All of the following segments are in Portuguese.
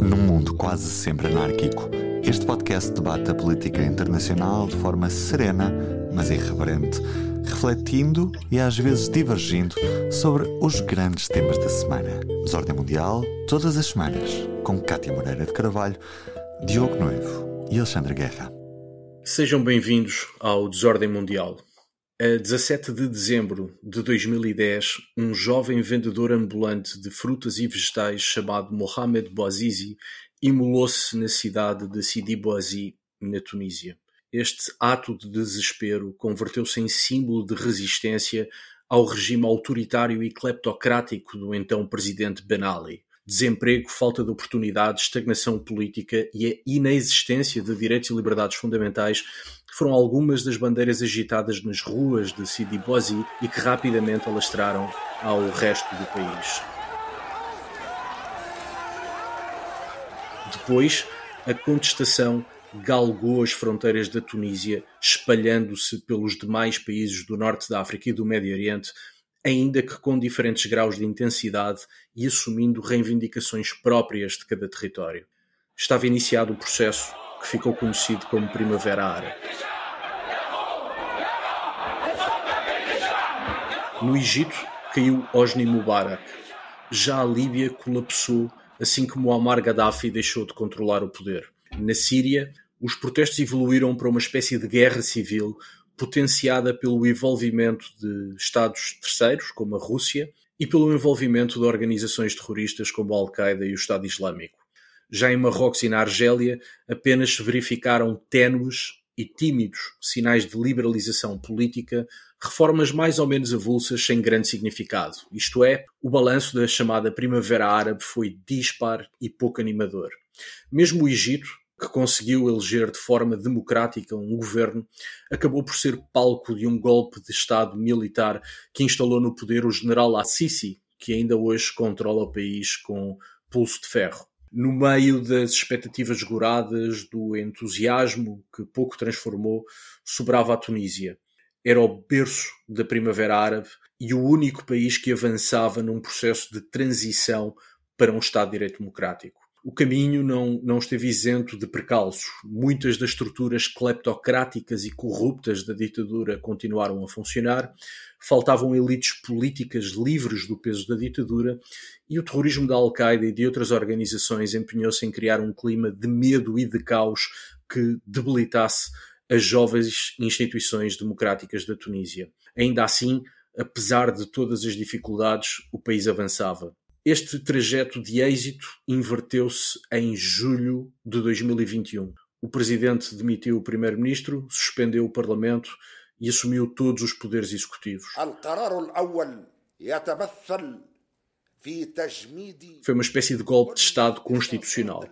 Num mundo quase sempre anárquico, este podcast debate a política internacional de forma serena, mas irreverente, refletindo e às vezes divergindo sobre os grandes temas da semana. Desordem Mundial, todas as semanas, com Cátia Moreira de Carvalho, Diogo Noivo e Alexandre Guerra. Sejam bem-vindos ao Desordem Mundial. A 17 de dezembro de 2010, um jovem vendedor ambulante de frutas e vegetais chamado Mohamed Bouazizi imolou-se na cidade de Sidi Bouazi, na Tunísia. Este ato de desespero converteu-se em símbolo de resistência ao regime autoritário e cleptocrático do então presidente Ben Ali. Desemprego, falta de oportunidades, estagnação política e a inexistência de direitos e liberdades fundamentais foram algumas das bandeiras agitadas nas ruas de Sidi Bouazi e que rapidamente alastraram ao resto do país. Depois, a contestação galgou as fronteiras da Tunísia, espalhando-se pelos demais países do norte da África e do Médio Oriente, ainda que com diferentes graus de intensidade e assumindo reivindicações próprias de cada território. Estava iniciado o processo que ficou conhecido como Primavera Árabe. No Egito caiu Hosni Mubarak. Já a Líbia colapsou assim que Muammar Gaddafi deixou de controlar o poder. Na Síria, os protestos evoluíram para uma espécie de guerra civil potenciada pelo envolvimento de Estados terceiros, como a Rússia, e pelo envolvimento de organizações terroristas como a Al-Qaeda e o Estado Islâmico. Já em Marrocos e na Argélia, apenas se verificaram ténues e tímidos sinais de liberalização política, reformas mais ou menos avulsas sem grande significado. Isto é, o balanço da chamada Primavera Árabe foi dispar e pouco animador. Mesmo o Egito, que conseguiu eleger de forma democrática um governo, acabou por ser palco de um golpe de Estado militar que instalou no poder o general Assisi, que ainda hoje controla o país com pulso de ferro no meio das expectativas goradas, do entusiasmo que pouco transformou, sobrava a Tunísia. Era o berço da Primavera Árabe e o único país que avançava num processo de transição para um Estado de Direito Democrático o caminho não, não esteve isento de precalços. Muitas das estruturas cleptocráticas e corruptas da ditadura continuaram a funcionar, faltavam elites políticas livres do peso da ditadura e o terrorismo da Al-Qaeda e de outras organizações empenhou-se em criar um clima de medo e de caos que debilitasse as jovens instituições democráticas da Tunísia. Ainda assim, apesar de todas as dificuldades, o país avançava. Este trajeto de êxito inverteu-se em julho de 2021. O presidente demitiu o primeiro-ministro, suspendeu o parlamento e assumiu todos os poderes executivos. Foi uma espécie de golpe de Estado constitucional.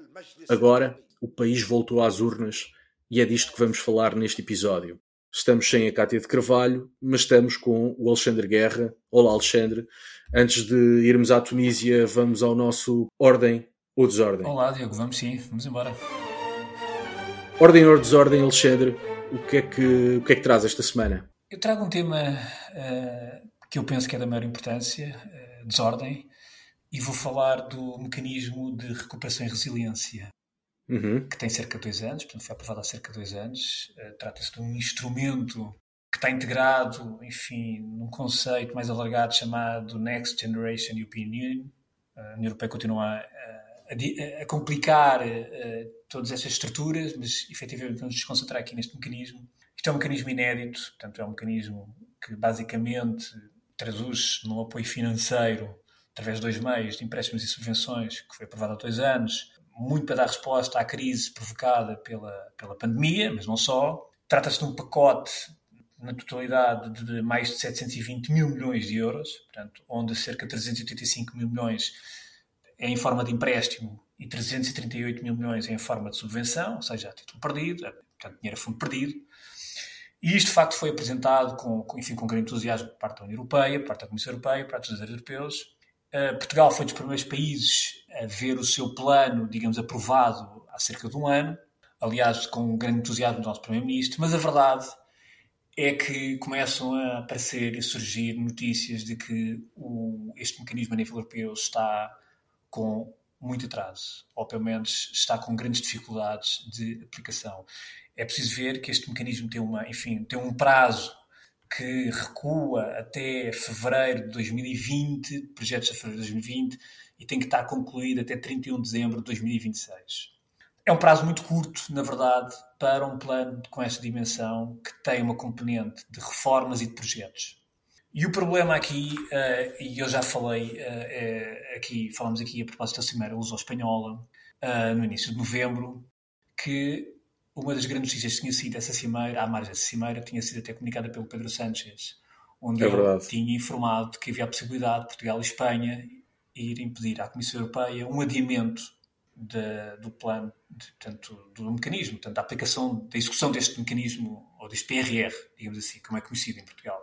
Agora, o país voltou às urnas e é disto que vamos falar neste episódio. Estamos sem a Cátia de Carvalho, mas estamos com o Alexandre Guerra. Olá, Alexandre. Antes de irmos à Tunísia, vamos ao nosso Ordem ou Desordem. Olá, Diogo, vamos sim, vamos embora. Ordem ou Desordem, Alexandre, o que é que, o que, é que traz esta semana? Eu trago um tema uh, que eu penso que é da maior importância, uh, desordem, e vou falar do mecanismo de recuperação e resiliência uhum. que tem cerca de dois anos, portanto foi aprovado há cerca de dois anos. Uh, Trata-se de um instrumento que está integrado, enfim, num conceito mais alargado chamado Next Generation European Union. A União Europeia continua a, a, a complicar uh, todas essas estruturas, mas efetivamente vamos nos concentrar aqui neste mecanismo. Isto é um mecanismo inédito, portanto, é um mecanismo que basicamente traduz num apoio financeiro através de dois meios, de empréstimos e subvenções, que foi aprovado há dois anos, muito para dar resposta à crise provocada pela, pela pandemia, mas não só. Trata-se de um pacote na totalidade de mais de 720 mil milhões de euros, portanto, onde cerca de 385 mil milhões é em forma de empréstimo e 338 mil milhões é em forma de subvenção, ou seja, a título perdido, portanto, dinheiro a fundo perdido. E isto, de facto, foi apresentado com, enfim, com grande entusiasmo por parte da União Europeia, por parte da Comissão Europeia, por parte dos europeus, Portugal foi dos primeiros países a ver o seu plano, digamos, aprovado há cerca de um ano, aliás, com um grande entusiasmo do nosso Primeiro-Ministro, mas a verdade é que começam a aparecer e surgir notícias de que o, este mecanismo a nível europeu está com muito atraso, ou pelo menos está com grandes dificuldades de aplicação. É preciso ver que este mecanismo tem, uma, enfim, tem um prazo que recua até fevereiro de 2020, projetos a fevereiro de 2020, e tem que estar concluído até 31 de dezembro de 2026. É um prazo muito curto, na verdade, para um plano com esta dimensão que tem uma componente de reformas e de projetos. E o problema aqui, uh, e eu já falei uh, aqui, falamos aqui a propósito da Cimeira Luso-Espanhola, uh, no início de novembro, que uma das grandes notícias que tinha sido essa cimeira, à margem dessa cimeira, tinha sido até comunicada pelo Pedro Sánchez, onde é ele verdade. tinha informado que havia a possibilidade de Portugal e Espanha irem pedir à Comissão Europeia um adiamento de, do plano, de, portanto, do mecanismo, portanto, da aplicação, da execução deste mecanismo, ou deste PRR, digamos assim, como é conhecido em Portugal.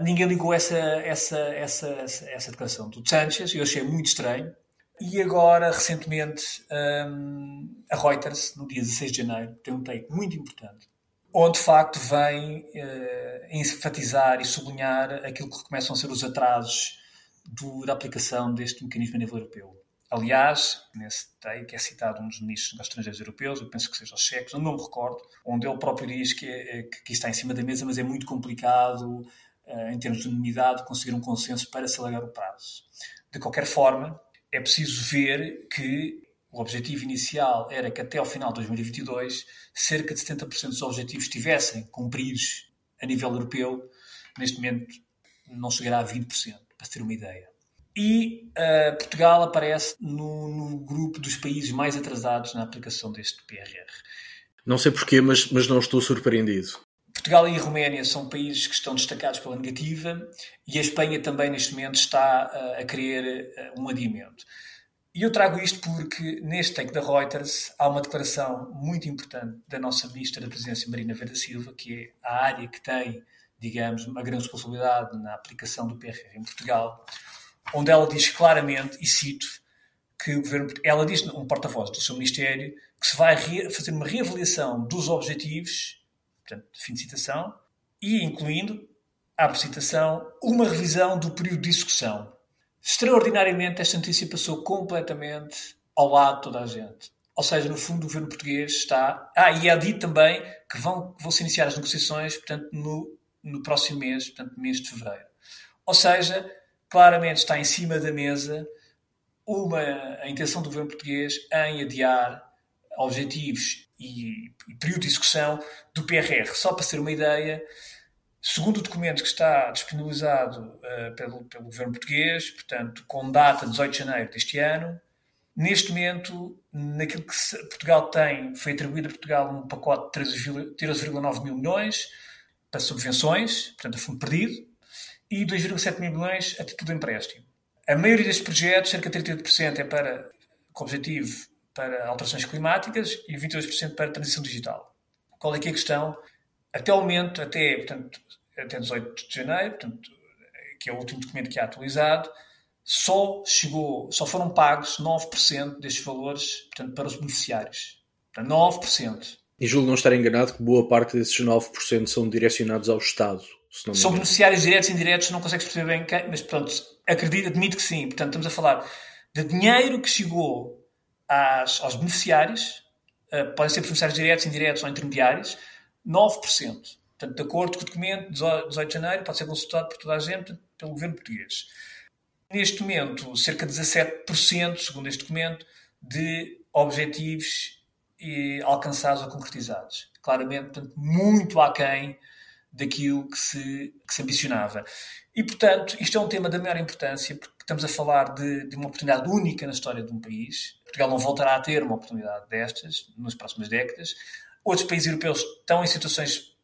Ninguém ligou essa, essa, essa, essa, essa declaração do Sánchez, eu achei muito estranho, e agora, recentemente, um, a Reuters, no dia 16 de janeiro, tem um take muito importante, onde de facto vem uh, enfatizar e sublinhar aquilo que começam a ser os atrasos do, da aplicação deste mecanismo a nível europeu. Aliás, nesse take é citado um dos ministros dos estrangeiros europeus, eu penso que seja os checos, não me recordo, onde ele próprio diz que, é, que, que está em cima da mesa, mas é muito complicado, uh, em termos de unanimidade, conseguir um consenso para se alargar o prazo. De qualquer forma, é preciso ver que o objetivo inicial era que até ao final de 2022 cerca de 70% dos objetivos estivessem cumpridos a nível europeu. Neste momento não chegará a 20%, para ter uma ideia. E uh, Portugal aparece no, no, grupo dos países mais atrasados na aplicação deste PRR. Não sei porquê, mas, mas não estou surpreendido. Portugal e Roménia são países que estão destacados pela negativa e a Espanha também, neste momento, está uh, a querer uh, um adiamento. E eu trago isto porque, neste take da Reuters, há uma declaração muito importante da nossa Ministra da Presidência, Marina Verde Silva, que é a área que tem, digamos, uma grande responsabilidade na aplicação do PRR em Portugal, onde ela diz claramente, e cito, que o governo, ela diz, um porta-voz do seu Ministério, que se vai fazer uma reavaliação dos objetivos portanto, fim de citação, e incluindo, abre citação, uma revisão do período de execução. Extraordinariamente, esta notícia passou completamente ao lado de toda a gente. Ou seja, no fundo, o governo português está. Ah, e é dito também que vão, vão se iniciar as negociações, portanto, no, no próximo mês, portanto, mês de fevereiro. Ou seja, claramente está em cima da mesa uma, a intenção do governo português em adiar objetivos e, e período de execução do PRR. Só para ter uma ideia, segundo o documento que está disponibilizado uh, pelo, pelo governo português, portanto, com data 18 de janeiro deste ano, neste momento, naquilo que Portugal tem, foi atribuído a Portugal um pacote de 13,9 mil milhões para subvenções, portanto, a fundo perdido, e 2,7 mil milhões a título de empréstimo. A maioria destes projetos, cerca de 38%, é para, com objetivo para alterações climáticas e 22% para transição digital. Qual é que é a questão? Até o momento, até, portanto, até 18 de janeiro, portanto, que é o último documento que é atualizado, só chegou, só foram pagos 9% destes valores, portanto, para os beneficiários. Portanto, 9%. E julgo não estar enganado que boa parte desses 9% são direcionados ao Estado. são beneficiários diretos e indiretos, não consegues perceber bem quem, mas pronto, acredito, admito que sim. Portanto, estamos a falar de dinheiro que chegou às, aos beneficiários, uh, podem ser beneficiários diretos, indiretos ou intermediários, 9%. Portanto, de acordo com o documento, 18 de janeiro, pode ser consultado por toda a gente, pelo governo português. Neste momento, cerca de 17%, segundo este documento, de objetivos alcançados ou concretizados. Claramente, portanto, muito aquém daquilo que se, que se ambicionava. E, portanto, isto é um tema da maior importância, porque estamos a falar de, de, uma oportunidade única na história de um país. Portugal não voltará a ter uma oportunidade destas nas próximas décadas. Outros países europeus estão em situações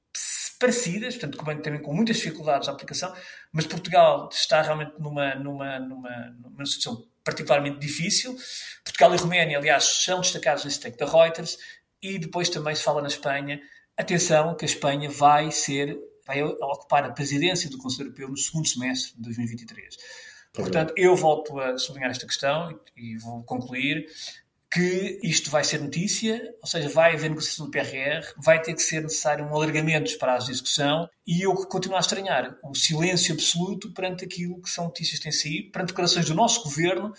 parecidas, portanto, também com muitas dificuldades na aplicação, mas Portugal está realmente numa, numa, numa, numa situação particularmente difícil. Portugal e Roménia, aliás, são destacados nesse take da Reuters, e depois também se fala na Espanha Atenção que a Espanha vai ser, vai ocupar a presidência do Conselho Europeu no segundo semestre de 2023. Portanto, eu volto a sublinhar esta questão e vou concluir que isto vai ser notícia, ou seja, vai haver negociação do PRR, vai ter que ser necessário um alargamento dos prazos de discussão e eu continuo a estranhar o silêncio absoluto perante aquilo que são notícias que têm saído, perante declarações do nosso governo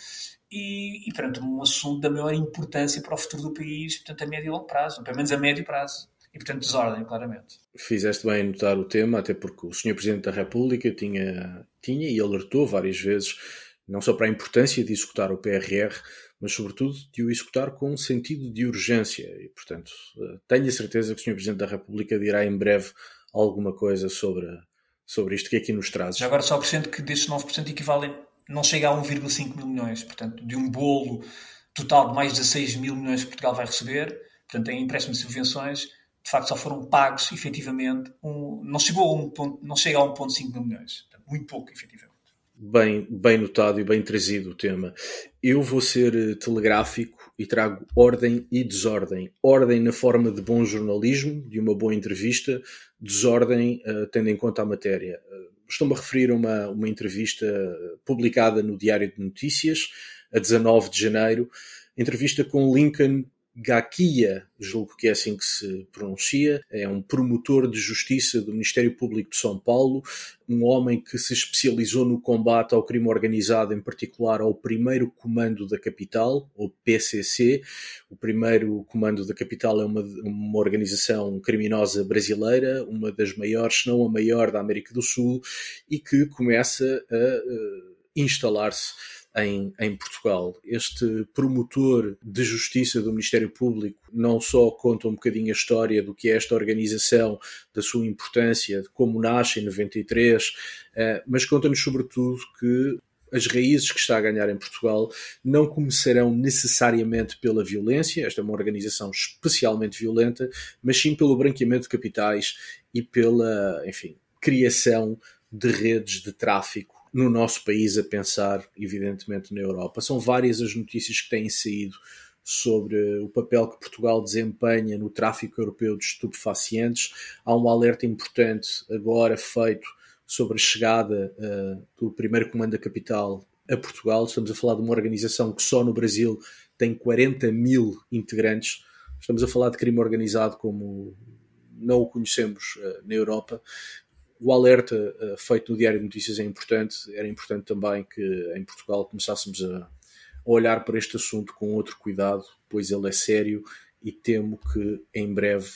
e, e perante um assunto da maior importância para o futuro do país, portanto, a médio e longo prazo, pelo menos a médio prazo. E, portanto, desordem, claramente. Fizeste bem em notar o tema, até porque o Sr. Presidente da República tinha, tinha e alertou várias vezes, não só para a importância de executar o PRR, mas, sobretudo, de o executar com um sentido de urgência. E, portanto, eh, tenho a certeza que o Sr. Presidente da República dirá em breve alguma coisa sobre, sobre isto que aqui nos traz. Já agora só acrescento que destes 9% equivalem, não chega a 1,5 mil milhões, portanto, de um bolo total de mais de 6 mil milhões que Portugal vai receber, portanto, em empréstimos e subvenções, de facto só foram pagos, efetivamente, um, não, chegou a um ponto, não chega a 1,5 mil milhões, muito pouco, efetivamente. Bem, bem notado e bem trazido o tema. Eu vou ser eh, telegráfico e trago ordem e desordem. Ordem na forma de bom jornalismo, de uma boa entrevista, desordem uh, tendo em conta a matéria. Uh, Estou-me a referir a uma, uma entrevista publicada no Diário de Notícias, a 19 de janeiro, entrevista com Lincoln Gakia, julgo que é assim que se pronuncia, é um promotor de justiça do Ministério Público de São Paulo, um homem que se especializou no combate ao crime organizado, em particular ao primeiro comando da capital, o PCC. O primeiro comando da capital é uma, uma organização criminosa brasileira, uma das maiores, se não a maior da América do Sul, e que começa a, a instalar-se em, em Portugal. Este promotor de justiça do Ministério Público não só conta um bocadinho a história do que é esta organização, da sua importância, de como nasce em 93, eh, mas conta-nos sobretudo que as raízes que está a ganhar em Portugal não começarão necessariamente pela violência, esta é uma organização especialmente violenta, mas sim pelo branqueamento de capitais e pela, enfim, criação de redes de tráfico no nosso país a pensar, evidentemente, na Europa. São várias as notícias que têm saído sobre o papel que Portugal desempenha no tráfico europeu de estupefacientes. Há um alerta importante agora feito sobre a chegada uh, do primeiro comando da capital a Portugal. Estamos a falar de uma organização que só no Brasil tem 40 mil integrantes. Estamos a falar de crime organizado como não o conhecemos uh, na Europa o alerta uh, feito no Diário de Notícias é importante. Era importante também que em Portugal começássemos a, a, olhar para este assunto com outro cuidado, pois ele é sério e temo que em breve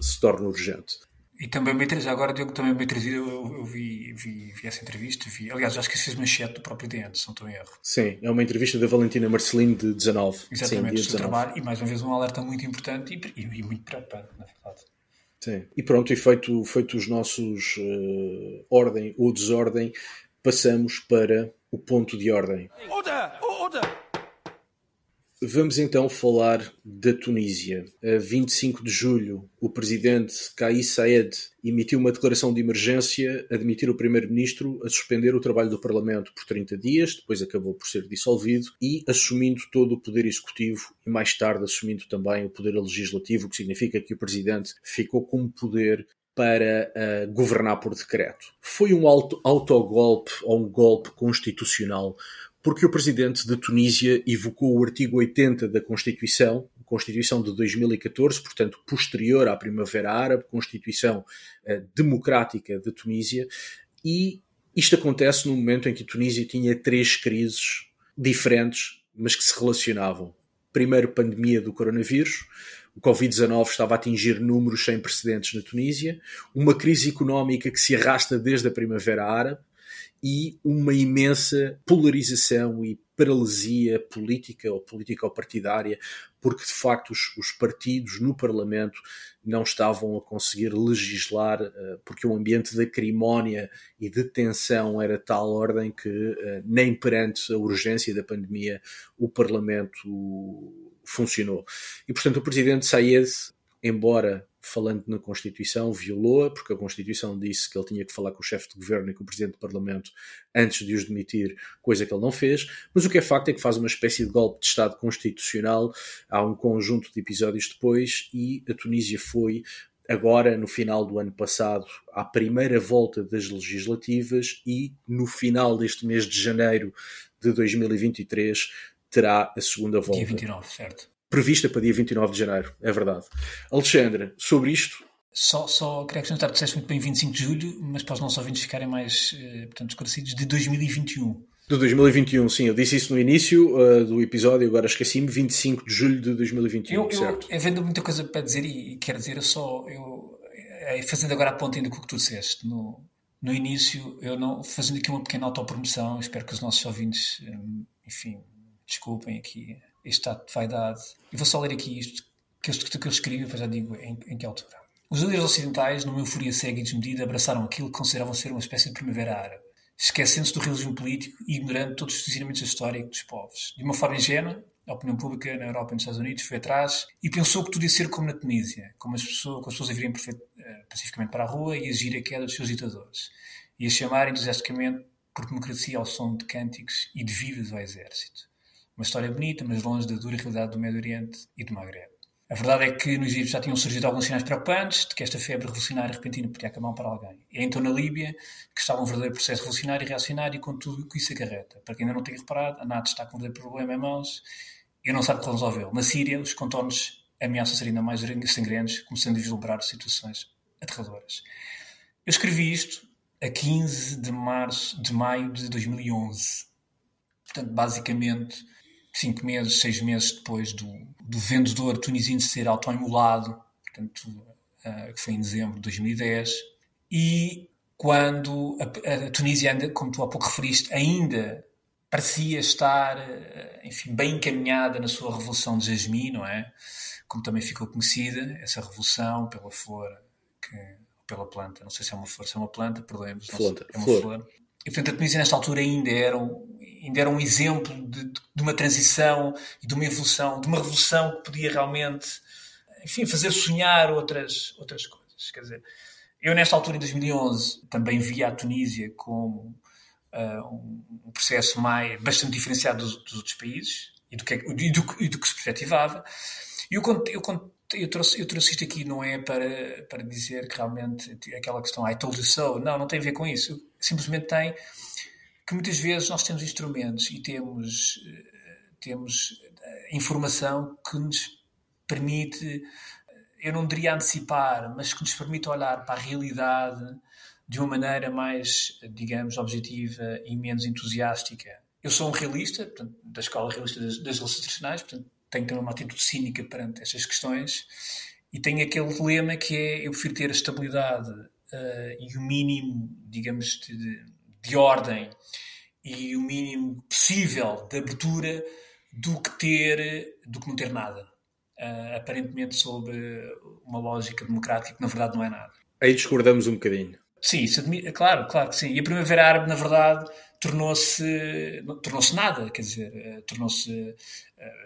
se torne urgente. E também me já agora Diogo também me trazido, eu, eu vi, vi, vi, essa entrevista, vi, aliás, acho que fez manchete do próprio DN, se não estou em erro. Sim, é uma entrevista da Valentina Marcelino de 19. Exatamente, Sim, do trabalho, e mais uma vez um alerta muito importante e, e, e muito preocupante, na verdade. Sim. E pronto, e feito, feito os nossos uh, ordem ou desordem, passamos para o ponto de ordem. Order! Vamos então falar da Tunísia. A 25 de julho, o presidente Kais Saied emitiu uma declaração de emergência admitir o primeiro-ministro a suspender o trabalho do Parlamento por 30 dias, depois acabou por ser dissolvido, e assumindo todo o poder executivo e mais tarde assumindo também o poder legislativo, o que significa que o presidente ficou com poder para uh, governar por decreto. Foi um auto, autogolpe ou um golpe constitucional porque o presidente da Tunísia evocou o artigo 80 da Constituição, Constituição de 2014, portanto posterior à Primavera Árabe, Constituição uh, democrática da Tunísia, e isto acontece no momento em que a Tunísia tinha três crises diferentes, mas que se relacionavam. Primeiro, pandemia do coronavírus, o Covid-19 estava a atingir números sem precedentes na Tunísia, uma crise económica que se arrasta desde a Primavera Árabe, e uma imensa polarização e paralisia política ou político-partidária, porque de facto os, os, partidos no Parlamento não estavam a conseguir legislar, uh, porque o ambiente de acrimónia e de tensão era tal ordem que uh, nem perante a urgência da pandemia o Parlamento funcionou. E portanto o presidente Sayed, embora falando na Constituição, violou-a, porque a Constituição disse que ele tinha que falar com o chefe de governo e com o presidente do Parlamento antes de os demitir, coisa que ele não fez. Mas o que é facto é que faz uma espécie de golpe de Estado constitucional. Há um conjunto de episódios depois e a Tunísia foi agora no final do ano passado à primeira volta das legislativas e no final deste mês de janeiro de 2023 terá a segunda volta. Dia 29, certo prevista para dia 29 de janeiro, é verdade. Alexandre, sobre isto. Só, só queria acrescentar, disseste muito bem 25 de julho, mas para os nossos ouvintes ficarem mais eh, portanto, esclarecidos, de 2021. De 2021, sim. Eu disse isso no início uh, do episódio, agora esqueci-me, 25 de julho de 2021, eu, certo? Eu, havendo muita coisa para dizer e, e quero dizer, eu só... Eu, é, fazendo agora a ponta ainda com o que tu disseste, no, no início, eu não... Fazendo aqui uma pequena autopromoção, espero que os nossos ouvintes, enfim, desculpem aqui este ato de vaidade. Eu vou só ler aqui isto, que eu, escrevi, depois já digo em, em que altura. Os líderes ocidentais, numa euforia cega e desmedida, abraçaram aquilo que consideravam ser uma espécie de primavera árabe esquecendo-se do realismo político e ignorando todos os ensinamentos históricos dos povos. De uma forma ingênua, a opinião pública na Europa e nos Estados Unidos foi atrás e pensou que tudo ia ser como na Tunísia, como as pessoas, com as pessoas a virem eh, pacificamente para a rua e exigir a queda dos seus ditadores, e a chamar entusiasticamente por democracia ao som de cânticos e de vidas ao exército. Uma história bonita, mas longe da dura realidade do Médio Oriente e do Maghreb. A verdade é que no Egito já tinham surgido alguns sinais preocupantes de que esta febre revolucionária repentina podia acabar para alguém. É então na Líbia que estava um verdadeiro processo revolucionário e reacionário e com tudo o que isso acarreta. Para quem ainda não tenha reparado, a NATO está com um verdadeiro problema em mãos e não sabe como resolvê-lo. Na Síria, os contornos ameaçam ser ainda mais sangrentos, começando a vislumbrar situações aterradoras. Eu escrevi isto a 15 de março de maio de 2011. Portanto, basicamente cinco meses, seis meses depois do, do vendedor tunisino ser autoimolado, portanto, uh, que foi em dezembro de 2010, e quando a, a, Tunísia, ainda, como tu há pouco referiste, ainda parecia estar, uh, enfim, bem encaminhada na sua revolução de Jasmine, não é? Como também ficou conhecida, essa revolução pela flor, que, pela planta, não sei se é uma flor, se é uma planta, perdemos, é uma flor. flor. E portanto a Tunísia nesta altura ainda era um, ainda era um exemplo de, de, uma transição e de uma evolução, de uma revolução que podia realmente, enfim, fazer sonhar outras, outras coisas. Quer dizer, eu nesta altura, em 2011, também via a Tunísia como uh, um processo mais, bastante diferenciado dos, dos outros países e do, que, é e, do, e do que se perspectivava. E eu, eu, eu, trouxe, eu trouxe isto aqui não é para, para dizer que realmente aquela questão I told you so, não, não tem a ver com isso. Simplesmente tem que muitas vezes nós temos instrumentos e temos, eh, temos eh, informação que nos permite, eu não diria antecipar, mas que nos permite olhar para a realidade de uma maneira mais, digamos, objetiva e menos entusiástica. Eu sou um realista, portanto, da escola realista das, das internacionais, portanto, tenho também uma atitude cínica perante estas questões e tenho aquele dilema que é eu prefiro ter a estabilidade uh, e o mínimo, digamos, de, de ordem e o mínimo possível de abertura do que ter do que não ter nada. Uh, aparentemente sob uma lógica democrática que na verdade não é nada. Aí discordamos um bocadinho. Sim, admi claro, claro que sim. E a Primavera Árabe, na verdade, tornou-se tornou-se nada, quer dizer, uh, tornou-se uh,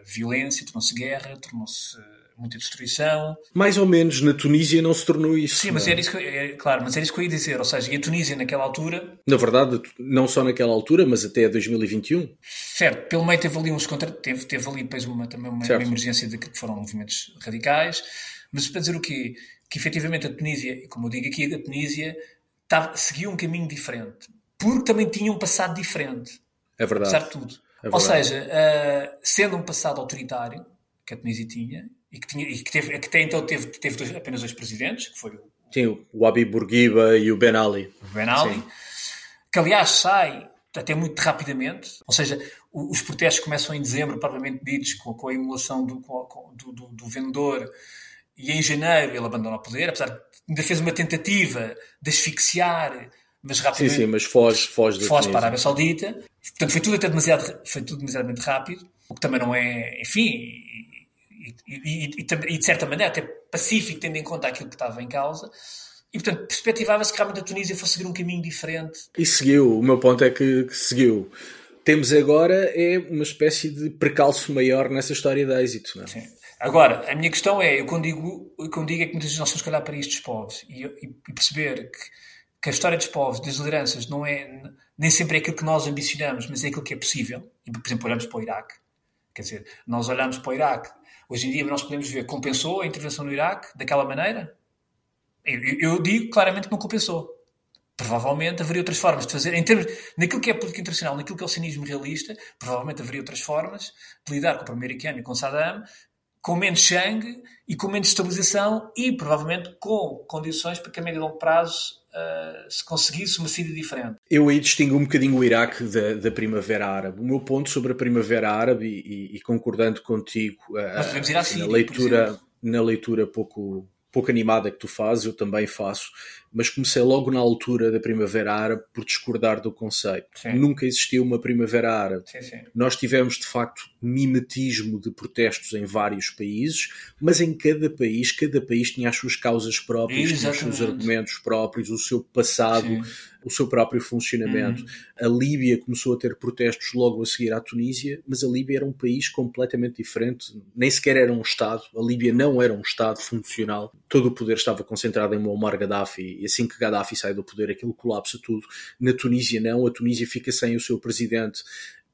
violência, tornou-se guerra, tornou-se muita destruição. Mais ou menos na Tunísia não se tornou isso. Sim, mas era isso que, é, claro, mas era isso que eu ia dizer. Ou seja, e a Tunísia naquela altura. Na verdade, não só naquela altura, mas até 2021. Certo, pelo meio teve ali uns contra. Teve, teve ali depois uma, também uma, uma emergência de que foram movimentos radicais. Mas para dizer o quê? Que efetivamente a Tunísia, como eu digo aqui, a Tunísia estava, seguia um caminho diferente. Porque também tinha um passado diferente. É verdade. Apesar de tudo. É Ou seja, uh, sendo um passado autoritário, que a Tunísia tinha, e que, tinha, e que, teve, que até então teve, teve dois, apenas dois presidentes, que foi o, Sim, o Abi Bourguiba e o Ben Ali. O Ben Ali, Sim. que aliás sai até muito rapidamente, ou seja, os protestos começam em dezembro, propriamente ditos, com, com a emulação do, do, do, do, vendedor, e em janeiro ele abandona o poder, apesar de ainda fez uma tentativa de asfixiar, mas rapidamente... Sim, sim, mas foge, foge, foge para a Arábia Saudita. Portanto, foi tudo até demasiado, foi tudo demasiadamente rápido, o que também não é, enfim, e, e, e, de certa maneira até pacífico, tendo em conta aquilo que estava em causa. E, portanto, perspectivava-se que realmente a Tunísia fosse seguir um caminho diferente. E seguiu. O meu ponto é que, que, seguiu. Temos agora é uma espécie de precalço maior nessa história de êxito. Não é? Sim. Agora, a minha questão é, eu quando digo, eu quando digo é que muitas vezes nós temos que olhar para dos povos e, e perceber que, que, a história dos povos, das lideranças, não é, nem sempre é aquilo que nós ambicionamos, mas é aquilo que é possível. E, por exemplo, olhamos para o Iraque. Quer dizer, nós olhamos para o Iraque Hoje em dia nós podemos ver, compensou a intervenção no Iraque daquela maneira? Eu, eu digo claramente que não compensou. Provavelmente haveria outras formas de fazer, em termos, naquilo que é política internacional, naquilo que é o cinismo realista, provavelmente haveria outras formas de lidar com o americano e com Saddam com menos sangue e com menos estabilização e provavelmente com condições para que a médio e longo prazo uh, se conseguisse uma saída diferente. Eu aí distingo um bocadinho o Iraque da, da Primavera Árabe. O meu ponto sobre a Primavera Árabe, e, e, e concordando contigo, uh, na Síria, leitura, na leitura pouco pouco animada que tu fazes, eu também faço, mas comecei logo na altura da Primavera Árabe por discordar do conceito. Sim. Nunca existiu uma Primavera Árabe. Sim, sim. Nós tivemos, de facto, mimetismo de protestos em vários países, mas em cada país, cada país tinha as suas causas próprias, tinha os seus argumentos próprios, o seu passado o seu próprio funcionamento. Uhum. A Líbia começou a ter protestos logo a seguir à Tunísia, mas a Líbia era um país completamente diferente, nem sequer era um Estado. A Líbia não era um Estado funcional. Todo o poder estava concentrado em Muammar Gaddafi e assim que Gaddafi sai do poder, aquilo colapsa tudo. Na Tunísia, não. A Tunísia fica sem o seu presidente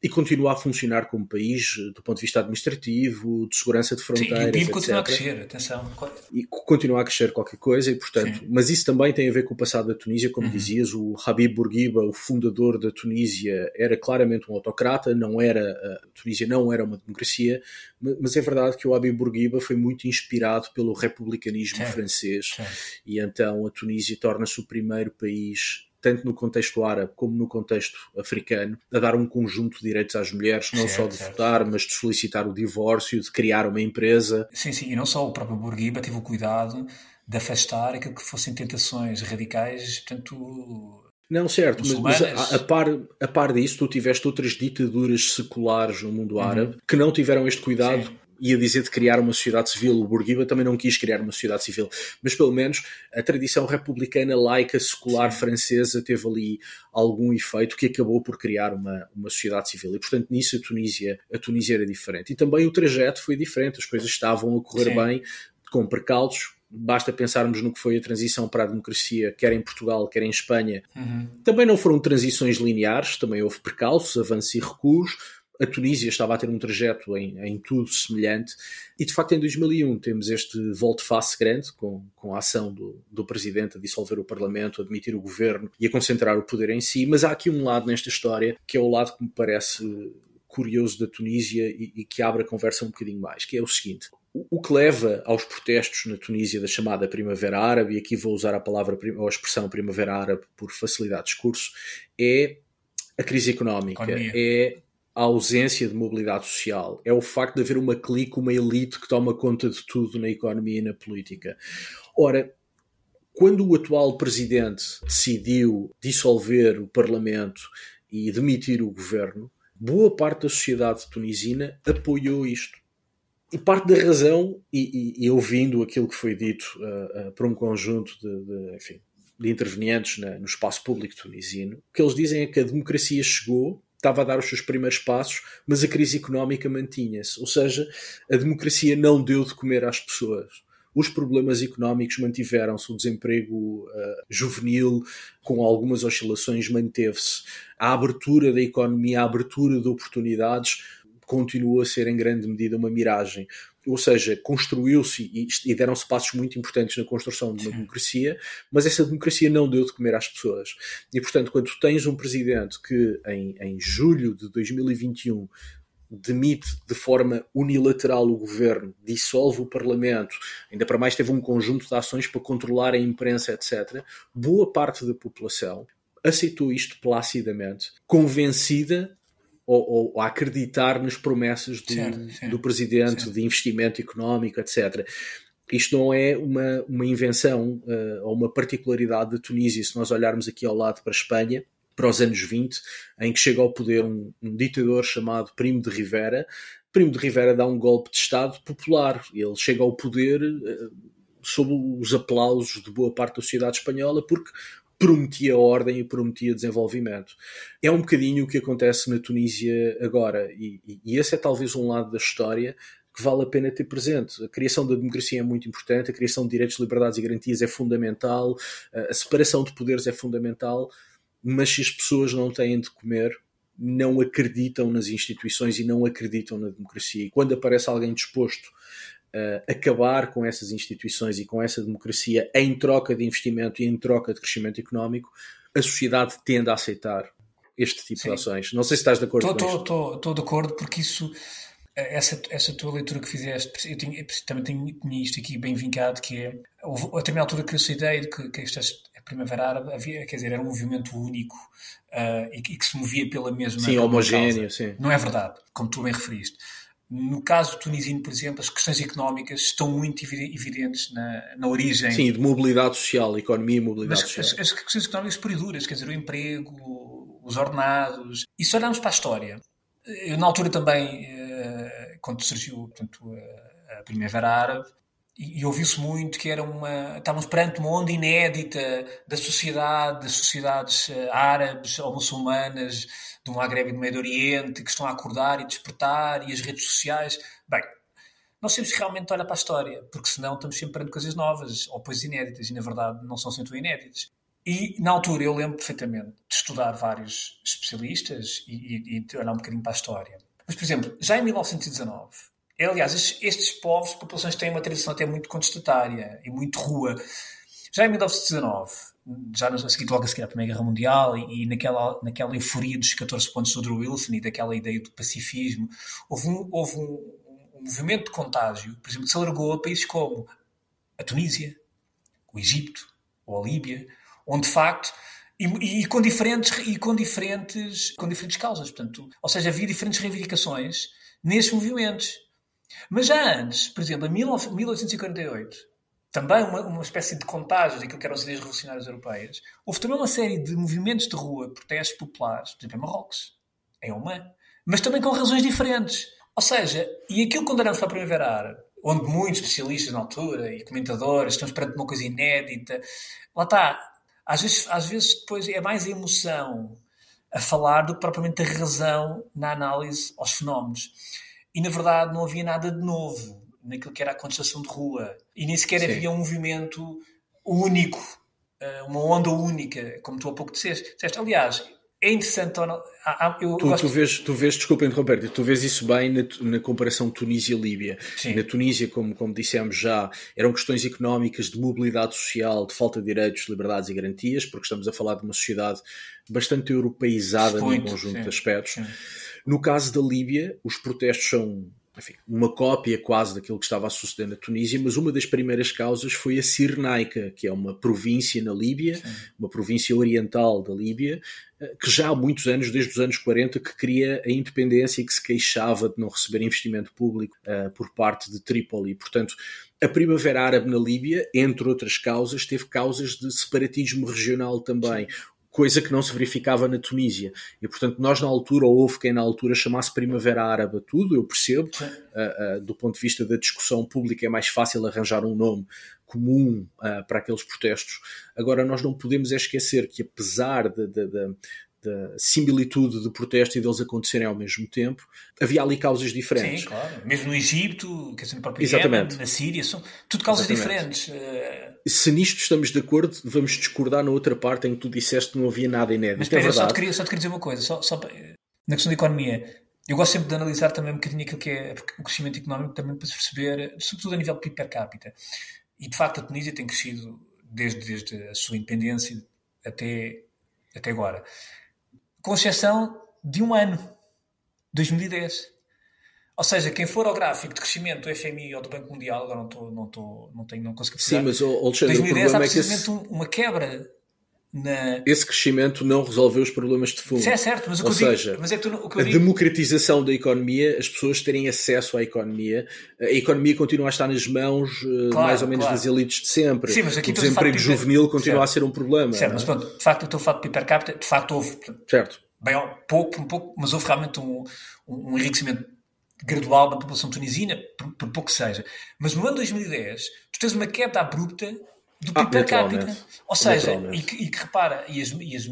e continua a funcionar como país eh, do ponto de vista administrativo, de segurança de fronteiras. Sim, e o PIB continua a crescer, atenção. E continua a crescer qualquer coisa, e portanto, Sim. mas isso também tem a ver com o passado da Tunísia, como uhum. dizias, o Habib Bourguiba, o fundador da Tunísia, era claramente um autocrata, não era, a Tunísia não era uma democracia, mas é verdade que o Habib Bourguiba foi muito inspirado pelo republicanismo Sim. francês, e então a Tunísia torna-se o primeiro país tanto no contexto árabe como no contexto africano, a dar um conjunto de direitos às mulheres, não certo, só de certo. votar, mas de solicitar o divórcio, de criar uma empresa. Sim, sim, e não só o próprio Bourguiba teve o cuidado de afastar aquilo que fossem tentações radicais, portanto, não, certo, mas, mas a, a, par, a par disso, tu tiveste outras ditaduras seculares no mundo uhum. árabe uhum. que não tiveram este cuidado Sim ia dizer de criar uma sociedade civil. O Bourguiba também não quis criar uma sociedade civil, mas pelo menos a tradição republicana, laica, secular Sim. francesa teve ali algum efeito que acabou por criar uma, uma sociedade civil. E portanto nisso a Tunísia, a Tunísia era diferente. E também o trajeto foi diferente, as coisas estavam a correr Sim. bem, com percalços, basta pensarmos no que foi a transição para a democracia, quer em Portugal, quer em Espanha. Uhum. Também não foram transições lineares, também houve percalços, avanços e recuos a Tunísia estava a ter um trajeto em, em tudo semelhante, e de facto em 2001 temos este volte-face grande, com, com a ação do, do presidente a dissolver o parlamento, a admitir o governo e a concentrar o poder em si, mas há aqui um lado nesta história que é o lado que me parece curioso da Tunísia e, e que abre a conversa um bocadinho mais, que é o seguinte. O que leva aos protestos na Tunísia da chamada Primavera Árabe, e aqui vou usar a palavra ou a expressão Primavera Árabe por facilidade de discurso, é a crise económica, Economia. é a ausência de mobilidade social, é o facto de haver uma clique, uma elite que toma conta de tudo na economia e na política. Ora, quando o atual presidente decidiu dissolver o Parlamento e demitir o governo, boa parte da sociedade tunisina apoiou isto. E parte da razão, e, e, e ouvindo aquilo que foi dito uh, uh, por um conjunto de, de, enfim, de intervenientes na, no espaço público tunisino, o que eles dizem é que a democracia chegou estava a dar os seus primeiros passos, mas a crise económica mantinha-se. Ou seja, a democracia não deu de comer às pessoas. Os problemas económicos mantiveram-se, o desemprego uh, juvenil, com algumas oscilações, manteve-se. A abertura da economia, a abertura de oportunidades, continua a ser em grande medida uma miragem ou seja, construiu-se e, e deram-se passos muito importantes na construção de uma democracia, mas essa democracia não deu de comer às pessoas. E, portanto, quando tens um presidente que em, em julho de 2021 demite de forma unilateral o governo, dissolve o parlamento, ainda para mais teve um conjunto de ações para controlar a imprensa, etc. Boa parte da população aceitou isto placidamente, convencida ou, ou, acreditar nas promessas do, certo, certo, do presidente certo. de investimento económico, etc. Isto não é uma, uma invenção uh, ou uma particularidade da Tunísia. Se nós olharmos aqui ao lado para a Espanha, para os anos 20, em que chega ao poder um, um ditador chamado Primo de Rivera, Primo de Rivera dá um golpe de Estado popular. Ele chega ao poder uh, sob os aplausos de boa parte da sociedade espanhola, porque prometia ordem e prometia desenvolvimento. É um bocadinho o que acontece na Tunísia agora, e, e, esse é talvez um lado da história que vale a pena ter presente. A criação da democracia é muito importante, a criação de direitos, liberdades e garantias é fundamental, a separação de poderes é fundamental, mas se as pessoas não têm de comer, não acreditam nas instituições e não acreditam na democracia. E quando aparece alguém disposto uh, acabar com essas instituições e com essa democracia em troca de investimento e em troca de crescimento económico, a sociedade tende a aceitar este tipo Sim. de ações. Não sei se estás de acordo tô, com isso. Estou de acordo porque isso essa, essa tua leitura que fizeste, eu tinha, também tenho, tinha isto aqui bem vincado, que é, a determinada altura que essa ideia de que, que esta a Primavera Árabe havia, quer dizer, era um movimento único uh, e, e, que se movia pela mesma Sim, homogéneo, sim. Não é verdade, como tu bem referiste. No caso do tunisino, por exemplo, as questões económicas estão muito evidentes na, na origem. Sim, de mobilidade social, economia e mobilidade Mas social. As, as questões económicas puriduras, quer dizer, o emprego, os ordenados. E se olharmos para a história, eu, na altura também, eh, quando surgiu portanto, a Primavera Árabe, e, ouviu-se muito que era uma, estávamos perante uma onda inédita da sociedade, das sociedades eh, árabes ou muçulmanas do Maghreb e do Médio Oriente que estão a acordar e despertar e as redes sociais. Bem, nós temos que realmente olhar para a história, porque senão estamos sempre perante coisas novas ou coisas inéditas e na verdade não são sempre inéditas. E na altura eu lembro perfeitamente de estudar vários especialistas e, e, e olhar um bocadinho para a história. Mas, por exemplo, já em 1919, aliás, estes, estes povos, populações têm uma tradição até muito contestatária e muito rua. Já em 1919, já a seguir, logo a seguir à Primeira Guerra Mundial e, e, naquela, naquela euforia dos 14 pontos do Woodrow Wilson e daquela ideia do pacifismo, houve um, houve um, um movimento de contágio, por exemplo, que se alargou a países como a Tunísia, o Egito ou a Líbia, onde de facto e, e, com diferentes e com diferentes com diferentes causas, portanto, ou seja, havia diferentes reivindicações nesses movimentos. Mas já antes, por exemplo, em 1848, também uma, uma espécie de contágio daquilo que eram as ideias revolucionárias europeias, houve também uma série de movimentos de rua, protestos populares, por exemplo, em Marrocos, em Oman, mas também com razões diferentes. Ou seja, e aquilo que olhamos para a Primavera Árabe, onde muitos especialistas na altura e comentadores estamos perante uma coisa inédita, lá está, às vezes, às vezes depois é mais a emoção a falar do que propriamente a razão na análise aos fenómenos. E na verdade não havia nada de novo naquilo que era a contestação de rua. E nem sequer Sim. havia um movimento único, eh, uma onda única, como tu há pouco disseste. Aliás, é interessante. Eu tu, gosto... tu, vês, tu vês, desculpa interromper tu vês isso bem na, na comparação Tunísia-Líbia. Na Tunísia, como, como dissemos já, eram questões económicas, de mobilidade social, de falta de direitos, liberdades e garantias, porque estamos a falar de uma sociedade bastante europeizada num conjunto sim. de aspectos. Sim. No caso da Líbia, os protestos são enfim, uma cópia quase daquilo que estava a suceder na Tunísia, mas uma das primeiras causas foi a Cirenaica, que é uma província na Líbia, Sim. uma província oriental da Líbia, eh, que já há muitos anos, desde os anos 40, que queria a independência e que se queixava de não receber investimento público uh, por parte de Trípoli. Portanto, a Primavera Árabe na Líbia, entre outras causas, teve causas de separatismo regional também. Sim coisa que não se verificava na Tunísia. E, portanto, nós na altura, ou houve quem na altura chamasse Primavera Árabe tudo, eu percebo, uh, uh, do ponto de vista da discussão pública é mais fácil arranjar um nome comum uh, para aqueles protestos. Agora, nós não podemos esquecer que, apesar de, de, de, da similitude de protesto e deles acontecerem ao mesmo tempo, havia ali causas diferentes. Sim, claro. Mesmo no Egito, quer dizer, no próprio Exatamente. Yemen, na Síria, são tudo causas Exatamente. diferentes. Eh, Se nisto estamos de acordo, vamos discordar na outra parte em que tu disseste que não havia nada inédito. Mas é espera, é só, te queria, só te queria dizer uma coisa, só, só, na questão da economia. Eu gosto sempre de analisar também um bocadinho aquilo que é o crescimento económico, também para se perceber, sobretudo a nível PIB per capita. E de facto a Tunísia tem crescido desde, desde a sua independência até, até agora com exceção de um ano, 2010. Ou seja, quem for ao gráfico de crescimento do FMI ou do Banco Mundial, agora não, estou, não, estou, não tenho, não consigo precisar. Sim, mas Alexandre, 2010 há precisamente é esse... uma quebra na... Esse crescimento não resolveu os problemas de fundo. Isso é certo, mas o que Ou eu seja, digo, mas é tu, o que eu a digo... democratização da economia, as pessoas terem acesso à economia, a economia continua a estar nas mãos eh, claro, mais ou menos claro. das elites de sempre. Sim, mas aqui o desemprego juvenil continua certo. a ser um problema. Certo, mas pronto, de facto, o teu fato de per capita, de facto houve. Certo bem pouco, um pouco, mas houve realmente um, um enriquecimento gradual da população tunisina, por, por, pouco que seja. Mas no ano 2010, tu tens uma queda abrupta do PIB ah, per capita. Ou seja, e que, e que, repara, e, as, e as,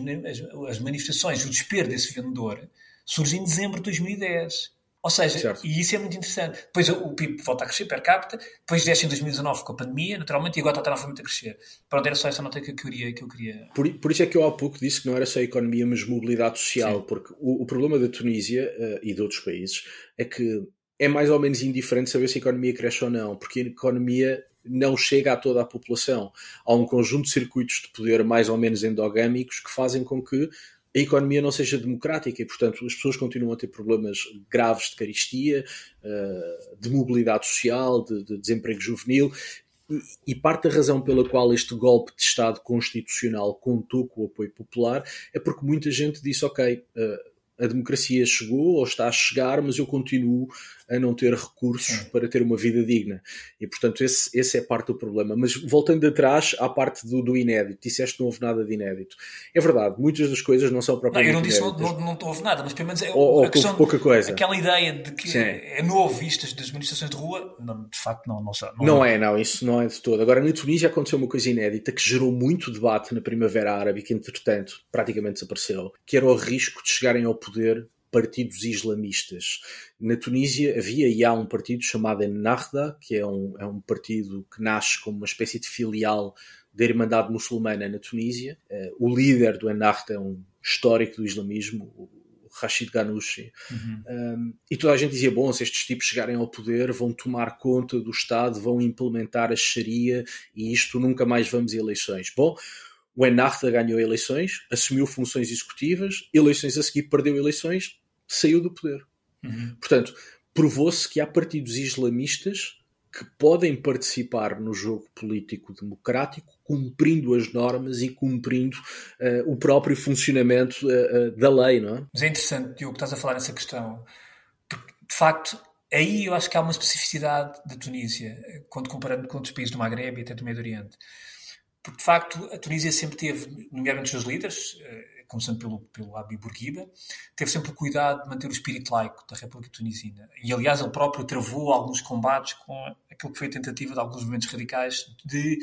as, manifestações, o desespero desse vendedor surge em dezembro de 2010. Ou seja, certo. e isso é muito interessante. Depois o PIB volta a crescer per capita, depois desce em 2019 com a pandemia, naturalmente, e agora está novamente a crescer. Pronto, era só essa nota que eu queria. Que eu queria... Por, por isso é que eu há pouco disse que não era só a economia, mas mobilidade social, Sim. porque o, o, problema da Tunísia uh, e de outros países é que é mais ou menos indiferente saber se a economia cresce ou não, porque a economia não chega a toda a população. Há um conjunto de circuitos de poder mais ou menos endogâmicos que fazem com que a economia não seja democrática e, portanto, as pessoas continuam a ter problemas graves de caristia, uh, de mobilidade social, de, de desemprego juvenil. E, parte da razão pela qual este golpe de Estado constitucional contou com o apoio popular é porque muita gente disse: ok, uh, a democracia chegou ou está a chegar, mas eu continuo a não ter recursos para ter uma vida digna. E, portanto, esse, esse é parte do problema. Mas voltando atrás à parte do, do inédito, disseste que não houve nada de inédito. É verdade, muitas das coisas não são propriamente Não, eu não disse inéditas. não, não, não houve nada, mas pelo menos é ou, ou questão, pouca coisa. Aquela ideia de que Sim. é novo vistas das manifestações de rua, não, de facto não, não, não, não é. Não, isso não é de todo. Agora, na Tunísia aconteceu uma coisa inédita que gerou muito debate na Primavera Árabe, que entretanto praticamente desapareceu, que era o risco de chegarem ao poder partidos islamistas. Na Tunísia havia e há um partido chamado Ennahda, que é um, é um partido que nasce como uma espécie de filial da Irmandade Muçulmana na Tunísia. Uh, o líder do Ennahda é um histórico do islamismo, o Rashid Ghanouchi. Uhum. Um, e toda a gente dizia: bom, se estes tipos chegarem ao poder, vão tomar conta do Estado, vão implementar a Sharia e isto nunca mais vamos a eleições. Bom, o Ennahda ganhou eleições, assumiu funções executivas, eleições a seguir perdeu eleições, saiu do poder. Uhum. Portanto, provou-se que há partidos islamistas que podem participar no jogo político democrático, cumprindo as normas e cumprindo uh, o próprio funcionamento uh, uh, da lei, não é? Mas é interessante, Diogo, que estás a falar nessa questão. Porque, de facto, aí eu acho que há uma especificidade da Tunísia, quando comparando com outros países do Maghreb e até do Médio Oriente. Porque, de facto, a Tunísia sempre teve, nomeadamente os seus líderes, começando pelo, pelo Abi Bourguiba, teve sempre o cuidado de manter o espírito laico da República Tunisina. E, aliás, ele próprio travou alguns combates com aquilo que foi a tentativa de alguns movimentos radicais de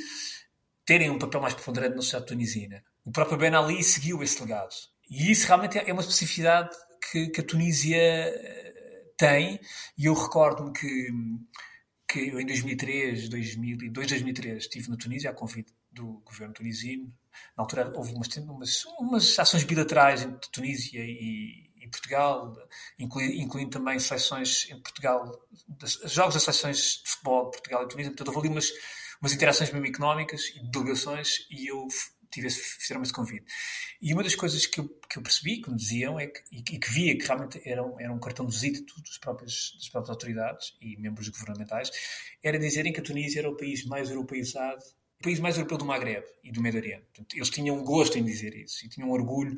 terem um papel mais preponderante na sociedade tunisina. O próprio Ben Ali seguiu esse legado. E isso realmente é uma especificidade que, que a Tunísia eh, tem, e eu recordo-me que, que eu em 2003, 2002, 2003 estive na Tunísia a convite do governo tunisino na altura houve umas, umas, umas ações bilaterais entre Tunísia e, e Portugal, inclui, incluindo também seleções em Portugal, das, jogos das seleções de futebol de Portugal e Tunísia. Portanto, houve ali umas, umas interações mesmo económicas e delegações e eu tive esse, fizeram esse convite. E uma das coisas que eu, que eu percebi, que me diziam, é que, e, e que via que realmente era um, era um cartão de visita dos próprios, das próprias autoridades e membros governamentais, era dizerem que a Tunísia era o país mais europeizado país mais europeu do Maghreb e do Médio Oriente. Portanto, eles tinham gosto em dizer isso e tinham orgulho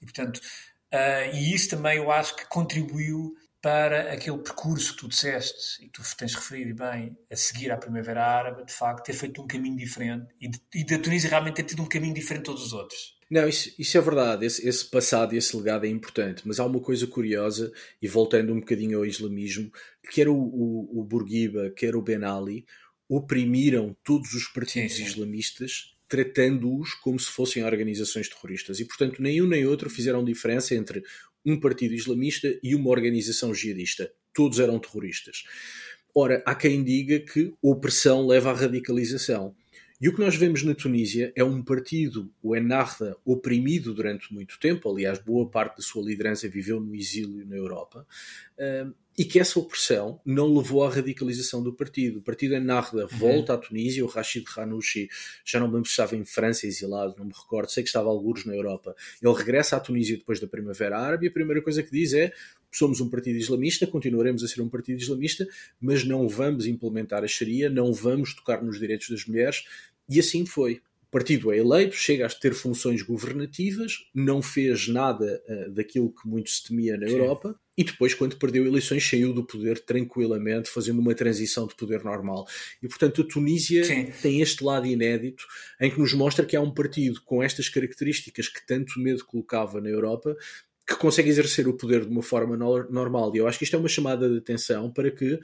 e, portanto, uh, e isso também eu acho que contribuiu para aquele percurso que tu disseste e tu tens referido bem a seguir à Primavera Árabe, de facto, ter feito um caminho diferente e, de, da Tunísia realmente ter tido um caminho diferente de todos os outros. Não, isso, isso é verdade, esse, esse, passado esse legado é importante, mas há uma coisa curiosa, e voltando um bocadinho ao islamismo, que quer o, o, o Bourguiba, quer o Ben Ali, oprimiram todos os partidos sim, sim. islamistas, tratando-os como se fossem organizações terroristas. E, portanto, nem um nem outro fizeram diferença entre um partido islamista e uma organização jihadista. Todos eram terroristas. Ora, há quem diga que opressão leva à radicalização. E o que nós vemos na Tunísia é um partido, o Ennahda, oprimido durante muito tempo, aliás, boa parte da sua liderança viveu no exílio na Europa, e que essa opressão não levou à radicalização do partido. O partido Ennahda uhum. volta à Tunísia, o Rashid Ghanouchi, já não me lembro se estava em França exilado, não me recordo, sei que estava alguns na Europa. Ele regressa à Tunísia depois da Primavera Árabe e a primeira coisa que diz é somos um partido islamista, continuaremos a ser um partido islamista, mas não vamos implementar a Sharia, não vamos tocar nos direitos das mulheres, e assim foi. O partido é eleito, chega a ter funções governativas, não fez nada uh, daquilo que muito se temia na Sim. Europa, e depois, quando perdeu eleições, saiu do poder tranquilamente, fazendo uma transição de poder normal. E, portanto, a Tunísia Sim. tem este lado inédito em que nos mostra que há um partido com estas características que tanto medo colocava na Europa, que consegue exercer o poder de uma forma no normal. E eu acho que isto é uma chamada de atenção para que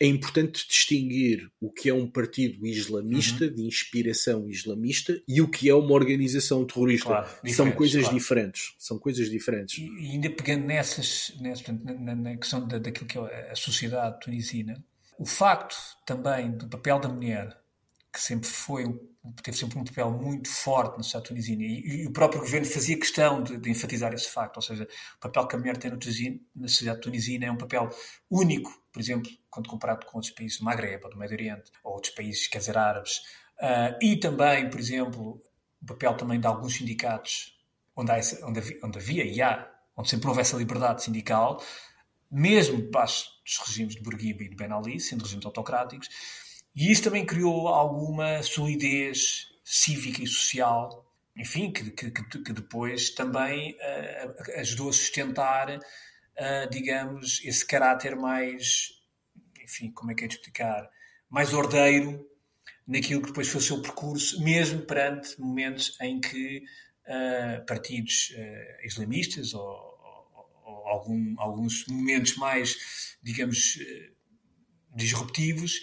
é importante distinguir o que é um partido islamista, uhum. de inspiração islamista, e o que é uma organização terrorista. Claro, São coisas claro. diferentes. São coisas diferentes. E, e ainda pegando nessas, nessa, na, na, questão da, daquilo que é a sociedade tunisina, o facto também do papel da mulher, que sempre foi teve sempre um papel muito forte na sociedade tunisina e, e, o próprio governo fazia questão de, de, enfatizar esse facto, ou seja, o papel que a mulher tem no tunisino, na sociedade tunisina é um papel único, por exemplo, quando comparado com outros países do Maghreb, ou do Médio Oriente, ou outros países, quer dizer, árabes, uh, e também, por exemplo, o papel também de alguns sindicatos onde, onde, havia, onde havia e há, onde sempre houve essa liberdade sindical, mesmo debaixo dos regimes de Bourguiba e de Ben Ali, sendo regimes autocráticos, e isso também criou alguma solidez cívica e social, enfim, que, que, que depois também uh, ajudou a sustentar, uh, digamos, esse caráter mais, enfim, como é que é de explicar, mais ordeiro naquilo que depois foi o seu percurso, mesmo perante momentos em que uh, partidos uh, islamistas ou, ou, ou algum, alguns momentos mais, digamos, uh, disruptivos,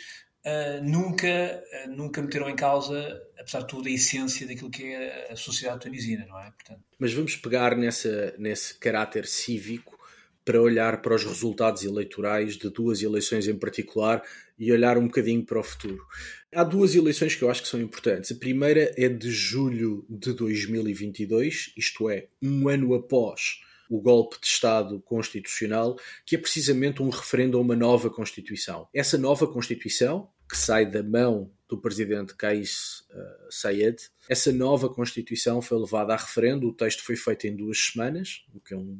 nunca, nunca meteram em causa, apesar de tudo, a essência daquilo que é a sociedade tunisina, não é? Portanto... Mas vamos pegar nessa, nesse caráter cívico para olhar para os resultados eleitorais de duas eleições em particular e olhar um bocadinho para o futuro. Há duas eleições que eu acho que são importantes. A primeira é de julho de 2022, isto é, um ano após o golpe de Estado constitucional, que é precisamente um referendo a uma nova Constituição. Essa nova Constituição, que sai da mão do presidente Kais uh, Sayed, essa nova Constituição foi levada a referendo, o texto foi feito em duas semanas, o que é um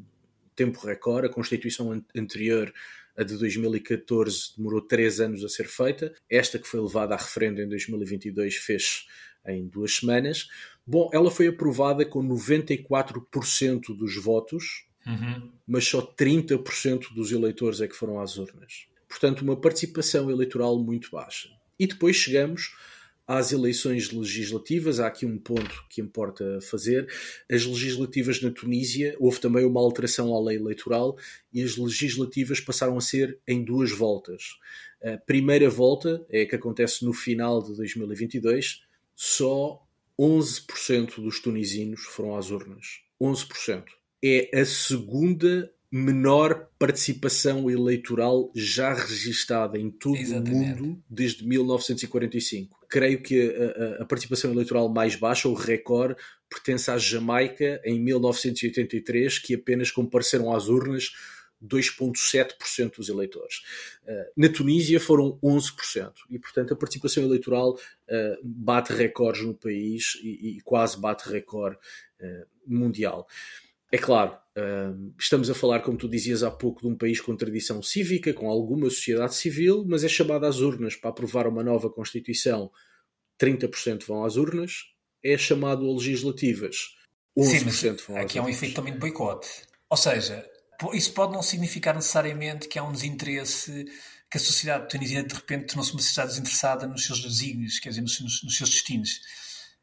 tempo recorde. A Constituição anterior, a de 2014, demorou três anos a ser feita. Esta que foi levada a referendo em 2022 fez em duas semanas. Bom, ela foi aprovada com 94% dos votos, uhum. mas só 30% dos eleitores é que foram às urnas. Portanto, uma participação eleitoral muito baixa. E depois chegamos às eleições legislativas, há aqui um ponto que importa fazer. As legislativas na Tunísia, houve também uma alteração à lei eleitoral e as legislativas passaram a ser em duas voltas. A primeira volta é a que acontece no final de 2022, só 11% dos tunisinos foram às urnas. 11%. É a segunda menor participação eleitoral já registada em todo Exatamente. o mundo desde 1945. Creio que a, a, participação eleitoral mais baixa, o recorde, pertence à Jamaica em 1983, que apenas compareceram às urnas 2,7% dos eleitores. Uh, na Tunísia foram 11%. E, portanto, a participação eleitoral uh, bate recordes no país e, e quase bate recorde uh, mundial. É claro, estamos a falar, como tu dizias há pouco, de um país com tradição cívica, com alguma sociedade civil, mas é chamado às urnas para aprovar uma nova Constituição. 30% vão às urnas, é chamado a legislativas. 11% Sim, vão às aqui urnas. há um efeito também de boicote. Ou seja, isso pode não significar necessariamente que há um desinteresse, que a sociedade tunisina de repente tornou-se uma sociedade desinteressada nos seus desígnios, quer dizer, nos, nos seus destinos.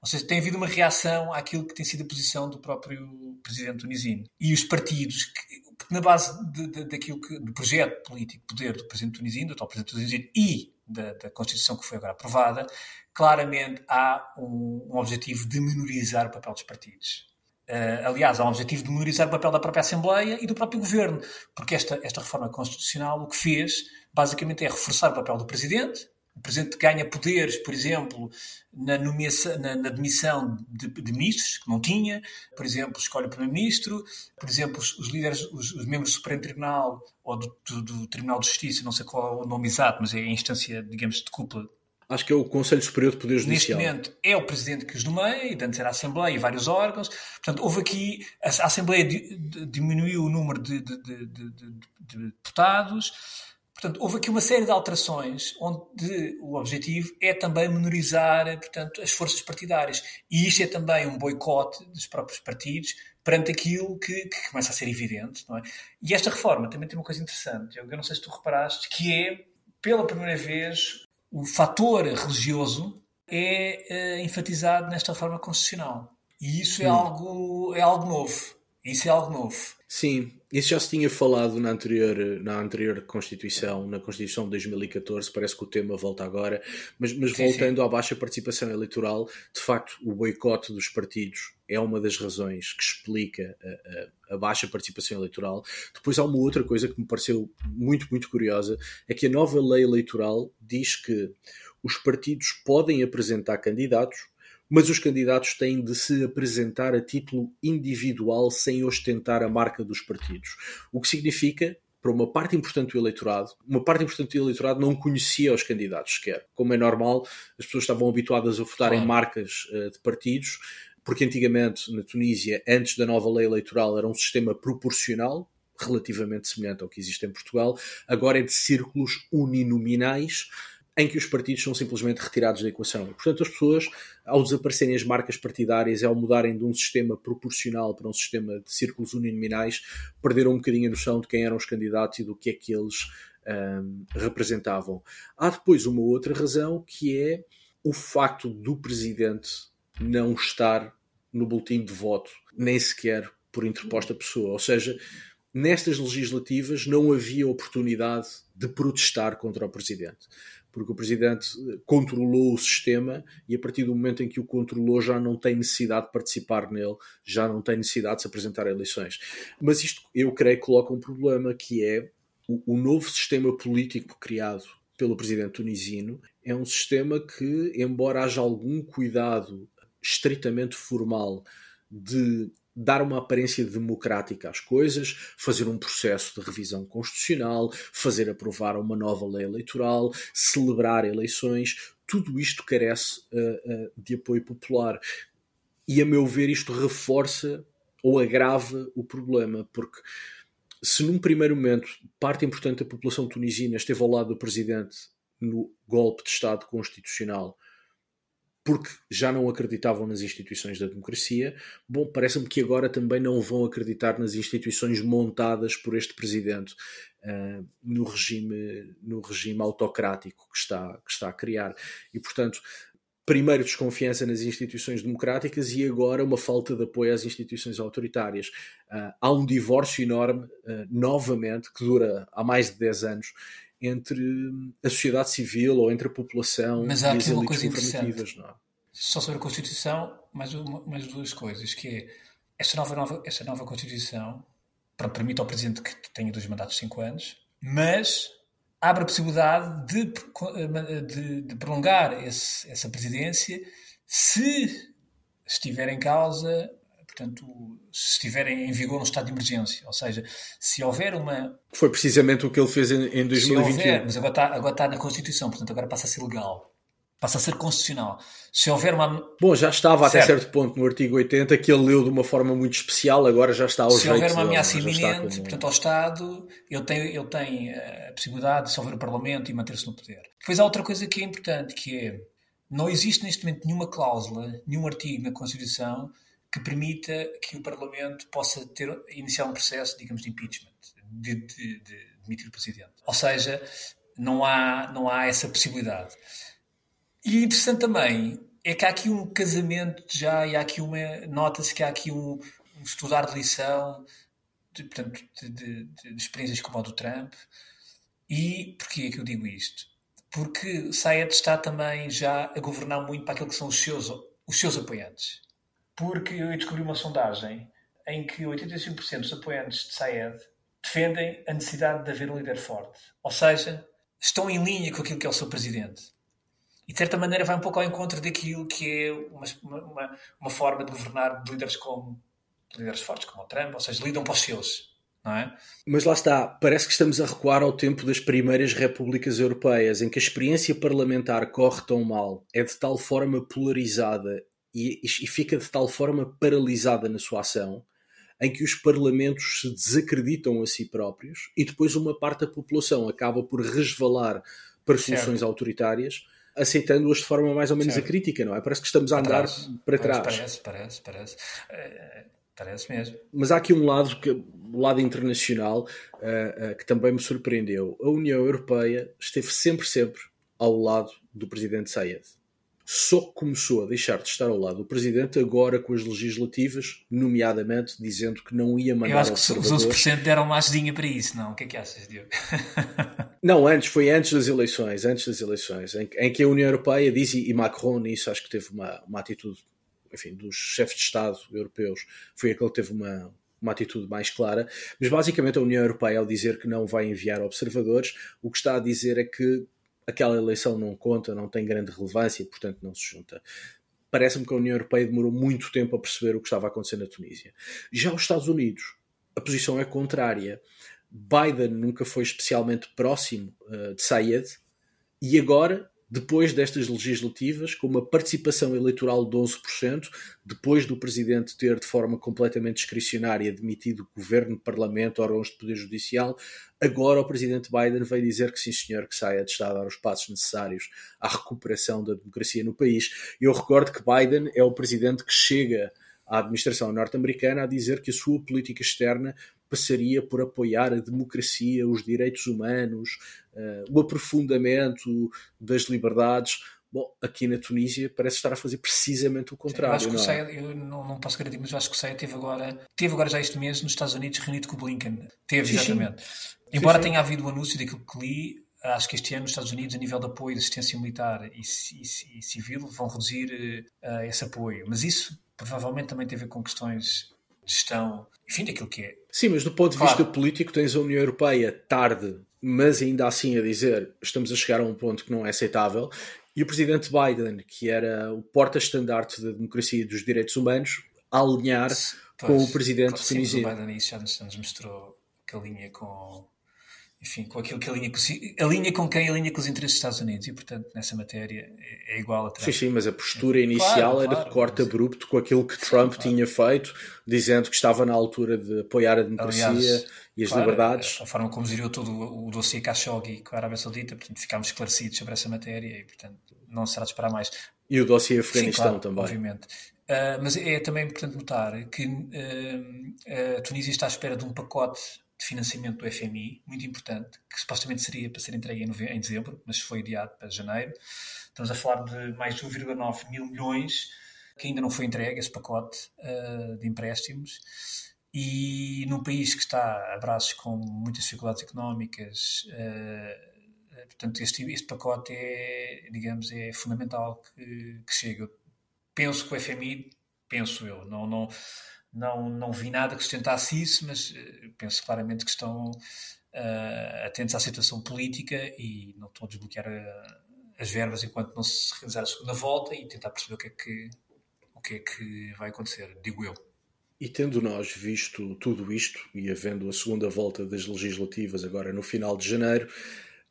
Ou seja, tem havido uma reação àquilo que tem sido a posição do próprio presidente tunisino. E os partidos, que, na base de, de, daquilo que, do projeto político poder do presidente tunisino, do atual presidente tunisino e da, da, Constituição que foi agora aprovada, claramente há um, um objetivo de menorizar o papel dos partidos. Uh, aliás, há um objetivo de menorizar o papel da própria Assembleia e do próprio Governo, porque esta, esta reforma constitucional o que fez, basicamente, é reforçar o papel do Presidente, o Presidente ganha poderes, por exemplo, na, nomeação, na, na demissão de, de, ministros, que não tinha, por exemplo, escolhe o Primeiro-Ministro, por exemplo, os, os líderes, os, os, membros do Supremo Tribunal ou do, do, do, Tribunal de Justiça, não sei qual é o nome exato, mas é a instância, digamos, de cúpula. Acho que é o Conselho Superior de Poder Judicial. Neste momento é o Presidente que os nomeia, e antes era a Assembleia e vários órgãos. Portanto, houve aqui, a, Assembleia diminuiu o número de, de, de deputados, Portanto, houve aqui uma série de alterações onde o objetivo é também menorizar portanto, as forças partidárias. E isto é também um boicote dos próprios partidos perante aquilo que, que começa a ser evidente. Não é? E esta reforma também tem uma coisa interessante, eu não sei se tu reparaste, que é, pela primeira vez, o fator religioso é, é enfatizado nesta reforma constitucional. E isso é algo, é algo novo. Isso é algo novo. Sim, isso já se tinha falado na anterior, na anterior Constituição, na Constituição de 2014, parece que o tema volta agora, mas, mas sim, voltando sim. à baixa participação eleitoral, de facto, o boicote dos partidos é uma das razões que explica a, a, a, baixa participação eleitoral. Depois há uma outra coisa que me pareceu muito, muito curiosa, é que a nova lei eleitoral diz que os partidos podem apresentar candidatos mas os candidatos têm de se apresentar a título individual sem ostentar a marca dos partidos. O que significa para uma parte importante do eleitorado, uma parte importante do eleitorado não conhecia os candidatos sequer. Como é normal, as pessoas estavam habituadas a votar claro. em marcas uh, de partidos porque antigamente na Tunísia, antes da nova lei eleitoral, era um sistema proporcional, relativamente semelhante ao que existe em Portugal, agora é de círculos uninominais, em que os partidos são simplesmente retirados da equação. E, portanto, as pessoas, ao desaparecerem as marcas partidárias e ao mudarem de um sistema proporcional para um sistema de círculos uninominais, perderam um bocadinho a noção de quem eram os candidatos e do que é que eles um, representavam. Há depois uma outra razão que é o facto do presidente não estar no boletim de voto, nem sequer por interposta pessoa. Ou seja, nestas legislativas não havia oportunidade de protestar contra o presidente porque o presidente eh, controlou o sistema e a partir do momento em que o controlou já não tem necessidade de participar nele, já não tem necessidade de se apresentar a eleições. Mas isto, eu creio, coloca um problema que é o, o novo sistema político criado pelo presidente tunisino é um sistema que, embora haja algum cuidado estritamente formal de dar uma aparência democrática às coisas, fazer um processo de revisão constitucional, fazer aprovar uma nova lei eleitoral, celebrar eleições, tudo isto carece uh, uh, de apoio popular. E, a meu ver, isto reforça ou agrava o problema, porque se num primeiro momento parte importante da população tunisina esteve ao lado do presidente no golpe de Estado constitucional porque já não acreditavam nas instituições da democracia. Bom, parece-me que agora também não vão acreditar nas instituições montadas por este presidente uh, no, regime, no regime autocrático que está, que está a criar. E, portanto, primeiro desconfiança nas instituições democráticas e agora uma falta de apoio às instituições autoritárias. Uh, há um divórcio enorme, uh, novamente, que dura há mais de 10 anos, entre a sociedade civil ou entre a população Mas há e as uma coisa interessante. Não é? Só sobre a Constituição, mais, uma, mais duas coisas, que é esta nova, nova, esta nova Constituição para, permite ao Presidente que tenha dois mandatos de cinco anos, mas abre a possibilidade de, de, de prolongar esse, essa presidência se estiver em causa portanto, se estiver em vigor um estado de emergência. Ou seja, se houver uma. Foi precisamente o que ele fez em, em 2021. Houver, mas agora está, agora está na Constituição, portanto, agora passa a ser legal. Passa a ser constitucional. Se houver uma. Bom, já estava certo. até certo ponto no artigo 80 que ele leu de uma forma muito especial, agora já está ao Se houver uma ameaça iminente, como... portanto, ao Estado, ele tem, ele tem eh, a possibilidade de dissolver o Parlamento e manter-se no poder. Depois há outra coisa que é importante, que é não existe neste momento nenhuma cláusula, nenhum artigo na Constituição que permita que o Parlamento possa ter, iniciar um processo, digamos, de impeachment, de, de, de demitir o Presidente. Ou seja, não há, não há essa possibilidade. E interessante também é que há aqui um casamento já, e há aqui uma. Nota-se que há aqui um, um estudar de lição, de, portanto, de, de, de, experiências como a do Trump. E porquê é que eu digo isto? Porque Sayed está também já a governar muito para aquilo que são os seus, os seus apoiantes porque eu descobri uma sondagem em que 85% dos apoiantes de Saed defendem a necessidade de haver um líder forte. Ou seja, estão em linha com aquilo que é o seu presidente. E de certa maneira vai um pouco ao encontro daquilo que é uma, uma, uma forma de governar de líderes como líderes fortes como o Trump, ou seja, lidam para os seus. É? Mas lá está, parece que estamos a recuar ao tempo das primeiras repúblicas europeias, em que a experiência parlamentar corre tão mal, é de tal forma polarizada e, e fica de tal forma paralisada na sua ação em que os parlamentos se desacreditam a si próprios e depois uma parte da população acaba por resvalar para soluções certo. autoritárias, aceitando-as de forma mais ou menos certo. acrítica, não é? Parece que estamos a andar para trás. Parece, parece, parece. É, parece mesmo. Mas há aqui um lado, que, o lado internacional, uh, uh, que também me surpreendeu. A União Europeia esteve sempre, sempre ao lado do presidente Sayed só começou a deixar de estar ao lado do presidente agora com as legislativas, nomeadamente dizendo que não ia mandar. Eu acho que os 11% deram mais dinha para isso, não? O que é que achas, Diogo? não, antes, foi antes das eleições, antes das eleições, em, em que a União Europeia diz, e Macron nisso acho que teve uma, uma atitude, enfim, dos chefes de Estado europeus, foi aquele que teve uma, uma atitude mais clara, mas basicamente a União Europeia, ao dizer que não vai enviar observadores, o que está a dizer é que aquela eleição não conta, não tem grande relevância e, portanto, não se junta. Parece-me que a União Europeia demorou muito tempo a perceber o que estava a acontecer na Tunísia. Já os Estados Unidos, a posição é contrária. Biden nunca foi especialmente próximo uh, de Sayed e agora depois destas legislativas, com uma participação eleitoral de 11%, depois do presidente ter de forma completamente discricionária demitido governo, parlamento, órgãos de poder judicial, agora o presidente Biden veio dizer que sim senhor, que saia de Estado a dar os passos necessários à recuperação da democracia no país. Eu recordo que Biden é o presidente que chega à administração norte-americana a dizer que a sua política externa passaria por apoiar a democracia, os direitos humanos, uh, o aprofundamento das liberdades. Bom, aqui na Tunísia parece estar a fazer precisamente o contrário. Eu acho que não o é? eu não, não, posso garantir, mas eu acho que o Ceia teve agora, teve agora já este mês nos Estados Unidos reunido com o Blinken. Teve, sim, exatamente. Sim. Embora sim, tenha havido o anúncio daquilo que li, acho que este ano nos Estados Unidos, a nível de apoio de assistência militar e, e, e civil, vão reduzir uh, esse apoio. Mas isso provavelmente também tem a ver com questões de gestão, enfim, daquilo que é. Sim, mas do ponto de claro. vista político, tens a União Europeia tarde, mas ainda assim a dizer estamos a chegar a um ponto que não é aceitável. E o presidente Biden, que era o porta-estandarte da democracia e dos direitos humanos, a alinhar pois, com o presidente tunisino. O Biden isso já nos, já nos mostrou que alinha com enfim, com aquilo que alinha com, alinha com quem alinha com os interesses dos Estados Unidos e, portanto, nessa matéria é, é igual a Trump. Sim, sim, mas a postura inicial claro, era claro, de corte mas... abrupto com aquilo que Trump sim, tinha feito, dizendo que estava na altura de apoiar a democracia Aliás, e as claro, liberdades. A forma como geriu todo o, o dossiê Khashoggi com a Arábia Saudita, portanto, ficámos esclarecidos sobre essa matéria e, portanto, não será de esperar mais. E o dossiê Afeganistão também. Obviamente. Uh, mas é também importante notar que uh, a Tunísia está à espera de um pacote de financiamento do FMI, muito importante, que supostamente seria para ser entregue em, em dezembro, mas foi adiado para janeiro. Estamos a falar de mais de 1,9 mil milhões que ainda não foi entregue, esse pacote uh, de empréstimos. E num país que está a braços com muitas dificuldades económicas, uh, portanto, este, este pacote é, digamos, é fundamental que, que chegue. Eu penso que o FMI, penso eu, não, não, não, não vi nada que sustentasse isso, mas uh, penso claramente que estão uh, atentos à situação política e não estão a desbloquear eh, as verbas enquanto não se realizar a segunda volta e tentar perceber o que é que, o que, é que vai acontecer, digo eu. E tendo nós visto tudo isto e havendo a segunda volta das legislativas agora no final de janeiro,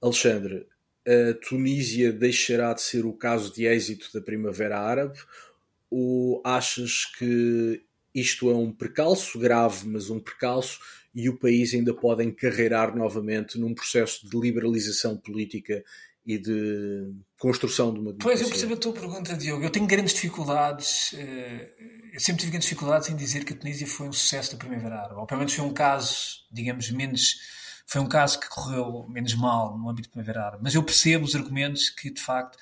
Alexandre, a Tunísia deixará de ser o caso de êxito da Primavera Árabe ou achas que isto é um precalço grave, mas um precalço, e o país ainda pode encarreirar novamente num processo de liberalização política e de construção de uma democracia. Pois, eu percebo a tua pergunta, Diogo. Eu tenho grandes dificuldades, eh, eu sempre tive grandes dificuldades em dizer que a Tunísia foi um sucesso da Primavera Árabe. Ou pelo menos foi um caso, digamos, menos. Foi um caso que correu menos mal no âmbito da Primavera Árabe. Mas eu percebo os argumentos que, de facto.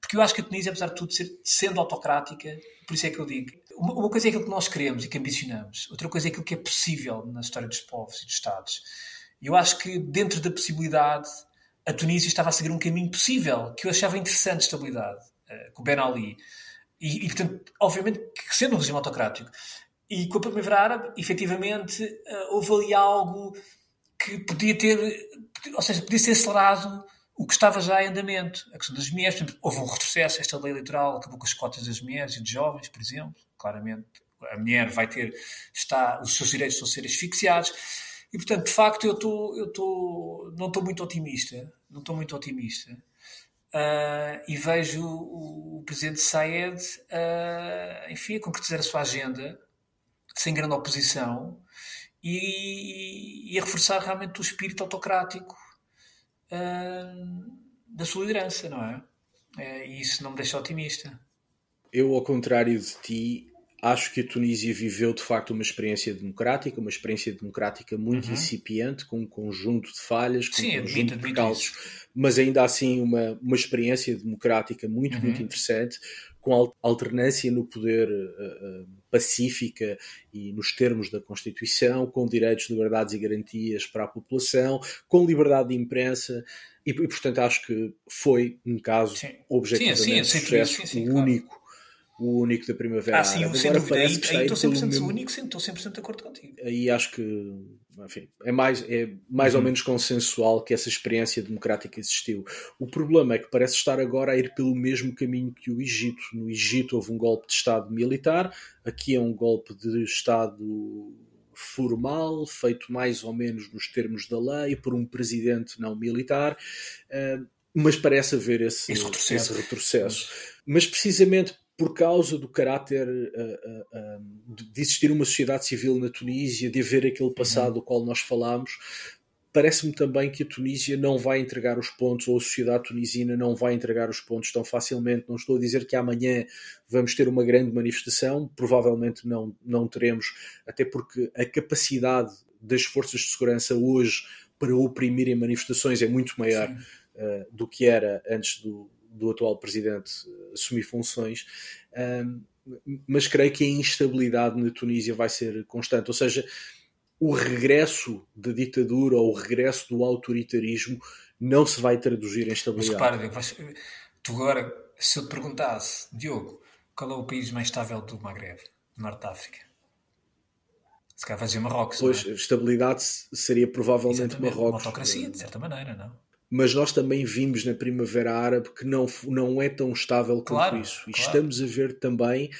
Porque eu acho que a Tunísia, apesar de tudo, ser, sendo autocrática, por isso é que eu digo, uma coisa é aquilo que nós queremos e que ambicionamos, outra coisa é aquilo que é possível na história dos povos e dos Estados. E eu acho que dentro da possibilidade, a Tunísia estava a seguir um caminho possível, que eu achava interessante de estabilidade, uh, com Ben Ali. E, e, portanto, obviamente, sendo um regime autocrático. E com a Primavera Árabe, efetivamente, uh, houve ali algo que podia ter, ou seja, podia ser acelerado o que estava já em andamento. A questão das mulheres, houve um retrocesso, esta lei eleitoral acabou com as cotas das mulheres e dos jovens, por exemplo claramente a mulher vai ter, está, os seus direitos vão ser asfixiados. E, portanto, de facto, eu, tô, eu tô, não estou muito otimista. Não estou muito otimista. Uh, e vejo o, o presidente Saed, uh, enfim, a concretizar a sua agenda, sem grande oposição, e, e a reforçar realmente o espírito autocrático uh, da sua liderança, não é? E isso não me deixa otimista. Eu, ao contrário de ti, acho que a Tunísia viveu de facto uma experiência democrática, uma experiência democrática muito uhum. incipiente, com um conjunto de falhas, com Sim, um conjunto de percalços, mas ainda assim uma, uma experiência democrática muito, uhum. muito interessante, com alternância no poder uh, uh, pacífica e nos termos da Constituição, com direitos, liberdades e garantias para a população, com liberdade de imprensa. E, e portanto, acho que foi um caso sim. objetivamente sim, sim, sucesso, sim, único. Claro o único da Primavera ah, sim, sem dúvida. Aí, aí estou 100% mesmo... único, sim, estou 100% de acordo contigo. Aí acho que, enfim, é mais, é mais uhum. ou menos consensual que essa experiência democrática existiu. O problema é que parece estar agora a ir pelo mesmo caminho que o Egito. No Egito houve um golpe de Estado militar, aqui é um golpe de Estado formal, feito mais ou menos nos termos da lei, por um presidente não militar. Uh, mas parece haver esse, esse retrocesso. Esse retrocesso. Mas precisamente por causa do caráter uh, uh, de existir uma sociedade civil na Tunísia, de haver aquele passado uhum. do qual nós falámos, parece-me também que a Tunísia não vai entregar os pontos, ou a sociedade tunisina não vai entregar os pontos tão facilmente. Não estou a dizer que amanhã vamos ter uma grande manifestação, provavelmente não, não teremos, até porque a capacidade das forças de segurança hoje para oprimirem manifestações é muito maior uh, do que era antes do, do atual presidente assumir funções. Mas creio que a instabilidade na Tunísia vai ser constante. Ou seja, o regresso da ditadura ou o regresso do autoritarismo não se vai traduzir em estabilidade. Mas repara, tu agora, se eu te perguntasse, Diogo, qual é o país mais estável do Maghreb, do Norte da África? Se calhar fazia Marrocos. Pois, é? estabilidade seria provavelmente Exatamente. Marrocos. Uma autocracia, de certa maneira, não? Mas nós também vimos na Primavera Árabe que não, não é tão estável quanto claro, isso. E claro. estamos a ver também,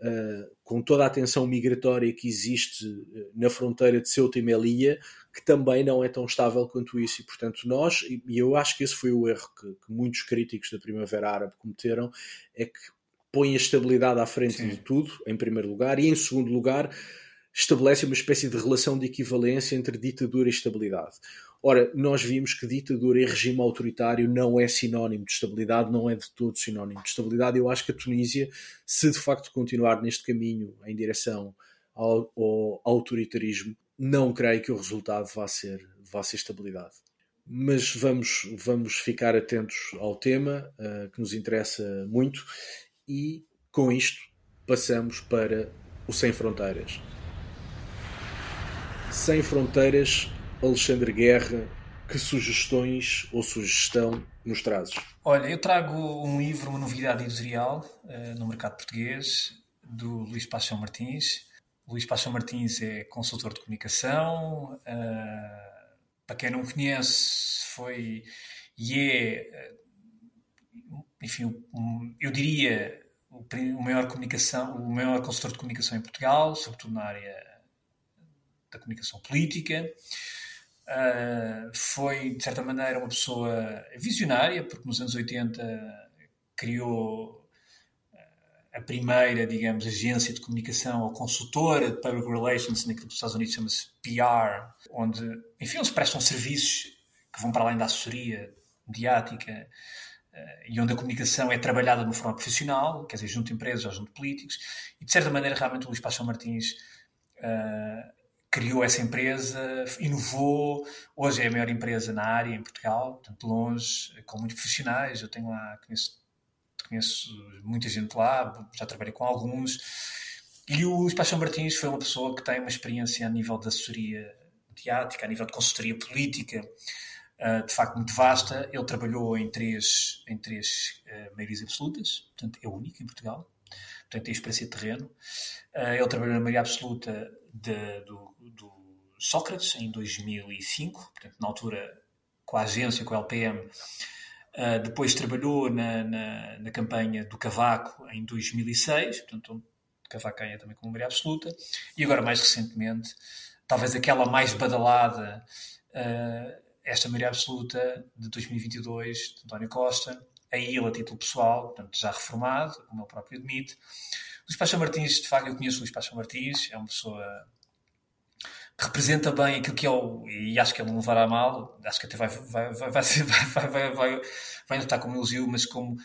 uh, com toda a tensão migratória que existe uh, na fronteira de Ceuta e Melilla, que também não é tão estável quanto isso. E, portanto, nós, e eu acho que esse foi o erro que, que muitos críticos da Primavera Árabe cometeram, é que põe a estabilidade à frente Sim. de tudo, em primeiro lugar, e em segundo lugar estabelece uma espécie de relação de equivalência entre ditadura e estabilidade. Ora, nós vimos que ditadura e regime autoritário não é sinónimo de estabilidade, não é de todo sinónimo de estabilidade. Eu acho que a Tunísia, se de facto continuar neste caminho em direção ao, ao autoritarismo, não creio que o resultado vá ser, vá ser estabilidade. Mas vamos, vamos ficar atentos ao tema uh, que nos interessa muito e com isto passamos para o Sem Fronteiras. Sem Fronteiras, Alexandre Guerra, que sugestões ou sugestão nos trazes? Olha, eu trago um livro, uma novidade editorial uh, no mercado português, do Luís Paixão Martins. Luís Paixão Martins é consultor de comunicação. Uh, para quem não conhece, foi e é, uh, enfim, eu diria o, o maior comunicação, o maior consultor de comunicação em Portugal, sobretudo na área da comunicação política. Uh, foi, de certa maneira, uma pessoa visionária, porque nos anos 80 criou ah, a primeira, digamos, agência de comunicação ou consultora de public relations, naquilo que nos Estados Unidos chama-se PR, onde, enfim, eles prestam serviços que vão para além da assessoria mediática uh, e onde a comunicação é trabalhada de uma forma profissional, quer dizer, junto a empresas ou junto a políticos, e de certa maneira, realmente, o Luís Paixão Martins uh, criou essa empresa, inovou, hoje é a maior empresa na área em Portugal, portanto longe, com muitos profissionais, eu tenho lá, conheço, conheço muita gente lá, já trabalhei com alguns, e o Paixão Martins foi uma pessoa que tem uma experiência a nível de assessoria mediática, a nível de consultoria política, uh, de facto muito vasta, ele trabalhou em três, em três uh, maiorias absolutas, portanto é único em Portugal, portanto tem experiência de terreno, uh, ele trabalhou na maioria absoluta de, do, Sócrates em 2005, portanto, na altura com a agência, com a LPM. Uh, ah, depois trabalhou na, na, na, campanha do Cavaco em 2006, portanto, Cavaco ganha também com maioria absoluta. E agora, mais recentemente, talvez aquela mais badalada, uh, esta maioria absoluta de 2022, de António Costa, aí ele a título pessoal, portanto, já reformado, como ele próprio admite. Luís Paixão Martins, de facto, eu conheço o Luís Paixão Martins, é uma pessoa representa bem aquilo que é o. E acho que ele não levará mal, acho que até vai, vai, vai, vai, vai, vai, vai, vai notar como elogio, mas como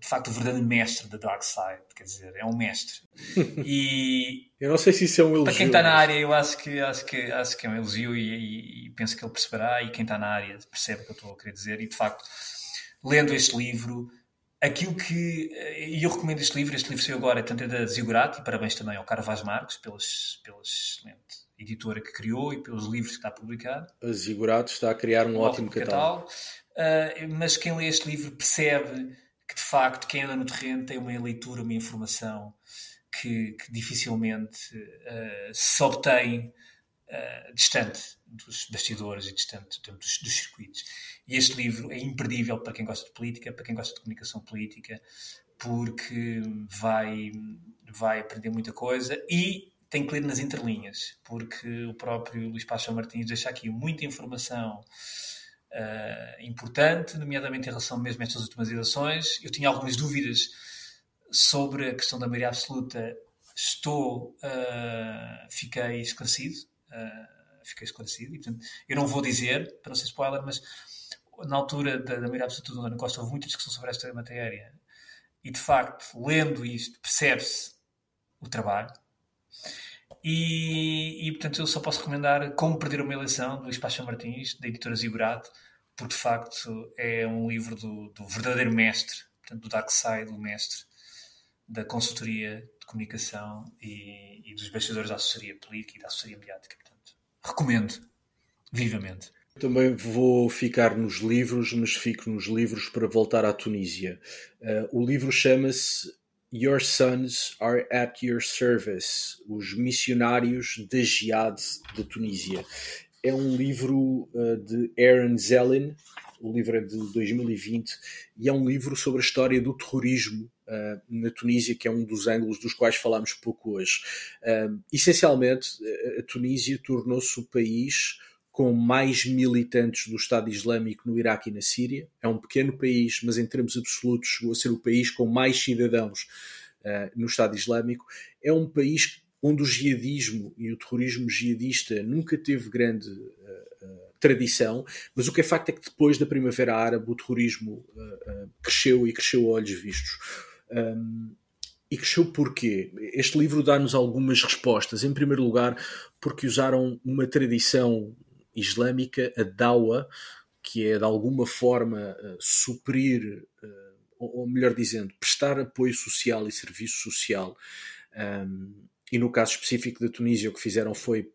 de facto o verdadeiro mestre da Dark Side, quer dizer, é um mestre. E eu não sei se isso é um elogio. Para quem está na área, eu acho que acho que acho que é um elogio e, e, e penso que ele perceberá e quem está na área percebe o que eu estou a querer dizer e de facto lendo este livro aquilo que. E eu recomendo este livro, este livro saiu agora, tanto é da Zigurati, e parabéns também ao Carvaz Marques pela, pela excelente editora que criou e pelos livros que está. A Zigurati está a criar um, um ótimo, ótimo catálogo. catálogo. Uh, mas quem lê este livro percebe que, de facto, quem anda no terreno tem uma leitura, uma informação que, que dificilmente uh, se obtém uh, distante dos bastidores e distante dos, dos circuitos. E este livro é imperdível para quem gosta de política, para quem gosta de comunicação política, porque vai, vai aprender muita coisa e tem que ler nas entrelinhas, porque o próprio Luís Paixão Martins deixa aqui muita informação uh, importante, nomeadamente em relação mesmo a estas últimas eleições. Eu tinha algumas dúvidas sobre a questão da maioria absoluta. Estou, uh, fiquei esclarecido. fiquei esclarecido. E, portanto, eu não vou dizer, para não ser spoiler, mas na altura da, da maioria absoluta do António Costa houve muita discussão sobre esta matéria. E, de facto, lendo isto, percebe-se o trabalho e, e, portanto, eu só posso recomendar Como Perder uma Eleição, do Luís Paixão Martins, da editora Zigurado, porque de facto é um livro do, do verdadeiro mestre, portanto, do dark side, do mestre da consultoria de comunicação e, e dos bastidores da assessoria política e da assessoria mediática. Portanto, recomendo vivamente. Também vou ficar nos livros, mas fico nos livros para voltar à Tunísia. Uh, o livro chama-se Your Sons Are at Your Service, Os Missionários da Jihad da Tunísia. É um livro uh, de Aaron Zellin, o livro é de 2020, e é um livro sobre a história do terrorismo uh, na Tunísia, que é um dos ângulos dos quais falamos pouco hoje. Uh, essencialmente, a Tunísia tornou-se o país com mais militantes do Estado Islâmico no Iraque e na Síria. É um pequeno país, mas em termos absolutos chegou a ser o país com mais cidadãos uh, no Estado Islâmico. É um país onde o jihadismo e o terrorismo jihadista nunca teve grande uh, uh, tradição, mas o que é facto é que depois da Primavera Árabe o terrorismo cresceu e cresceu a olhos vistos. Um, e cresceu porquê? Este livro dá-nos algumas respostas. Em primeiro lugar, porque usaram uma tradição islâmica, a dawa, que é de alguma forma uh, suprir, uh, ou, melhor dizendo, prestar apoio social e serviço social. Um, e no caso específico da Tunísia, o que fizeram foi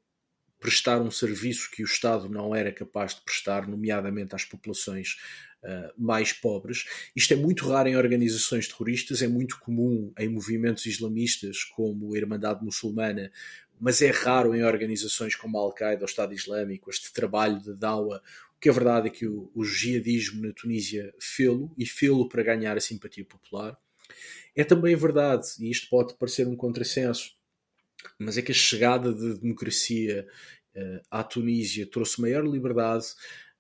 prestar um serviço que o Estado não era capaz de prestar, nomeadamente às populações uh, mais pobres. Isto é muito raro em organizações terroristas, é muito comum em movimentos islamistas como a Irmandade Muçulmana mas é raro em organizações como a Al-Qaeda ou Estado Islâmico, este trabalho de dawa. O que é verdade é que o, o jihadismo na Tunísia fê-lo e fê-lo para ganhar a simpatia popular. É também verdade, e isto pode parecer um contrassenso, mas é que a chegada da de democracia uh, à Tunísia trouxe maior liberdade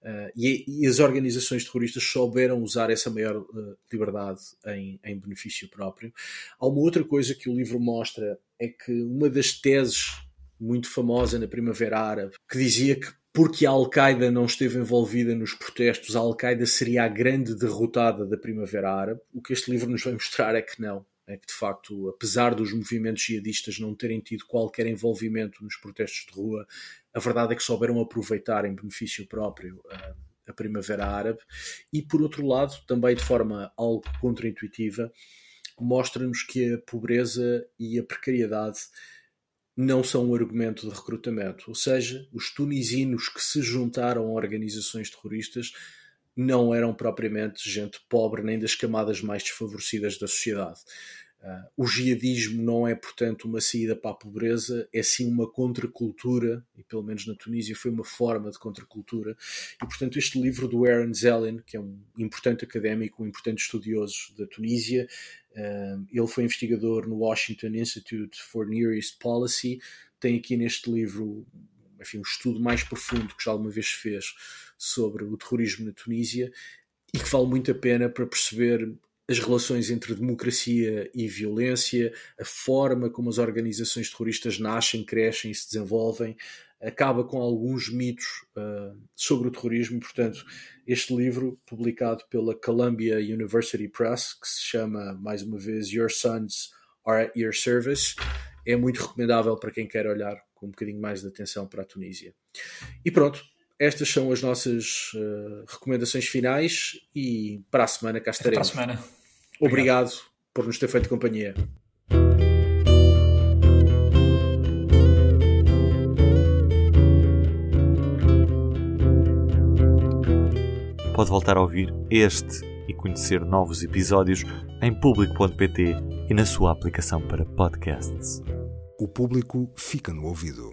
uh, e, e, as organizações terroristas souberam usar essa maior uh, liberdade em, em benefício próprio. Há uma outra coisa que o livro mostra é que uma das teses muito famosa na Primavera Árabe, que dizia que porque a Al-Qaeda não esteve envolvida nos protestos, a Al-Qaeda seria a grande derrotada da Primavera Árabe. O que este livro nos vai mostrar é que não. É que, de facto, apesar dos movimentos jihadistas não terem tido qualquer envolvimento nos protestos de rua, a verdade é que souberam aproveitar em benefício próprio a, a Primavera Árabe. E, por outro lado, também de forma algo contraintuitiva, mostra-nos que a pobreza e a precariedade não são um argumento de recrutamento. Ou seja, os tunisinos que se juntaram a organizações terroristas não eram propriamente gente pobre nem das camadas mais desfavorecidas da sociedade. Uh, o jihadismo não é, portanto, uma saída para a pobreza, é sim uma contracultura, e pelo menos na Tunísia foi uma forma de contracultura. E, portanto, este livro do Aaron Zellin, que é um importante académico, um importante estudioso da Tunísia, uh, ele foi investigador no Washington Institute for Near East Policy, tem aqui neste livro enfim, um estudo mais profundo que já alguma vez fez sobre o terrorismo na Tunísia e que vale muito a pena para perceber as relações entre democracia e violência, a forma como as organizações terroristas nascem, crescem e se desenvolvem, acaba com alguns mitos uh, sobre o terrorismo. Portanto, este livro, publicado pela Columbia University Press, que se chama, mais uma vez, Your Sons Are at Your Service, é muito recomendável para quem quer olhar com um bocadinho mais de atenção para a Tunísia. E pronto, estas são as nossas uh, recomendações finais e para a semana cá estaremos. Para a semana. Obrigado, Obrigado por nos ter feito companhia. Pode voltar a ouvir este e conhecer novos episódios em público.pt e na sua aplicação para podcasts. O público fica no ouvido.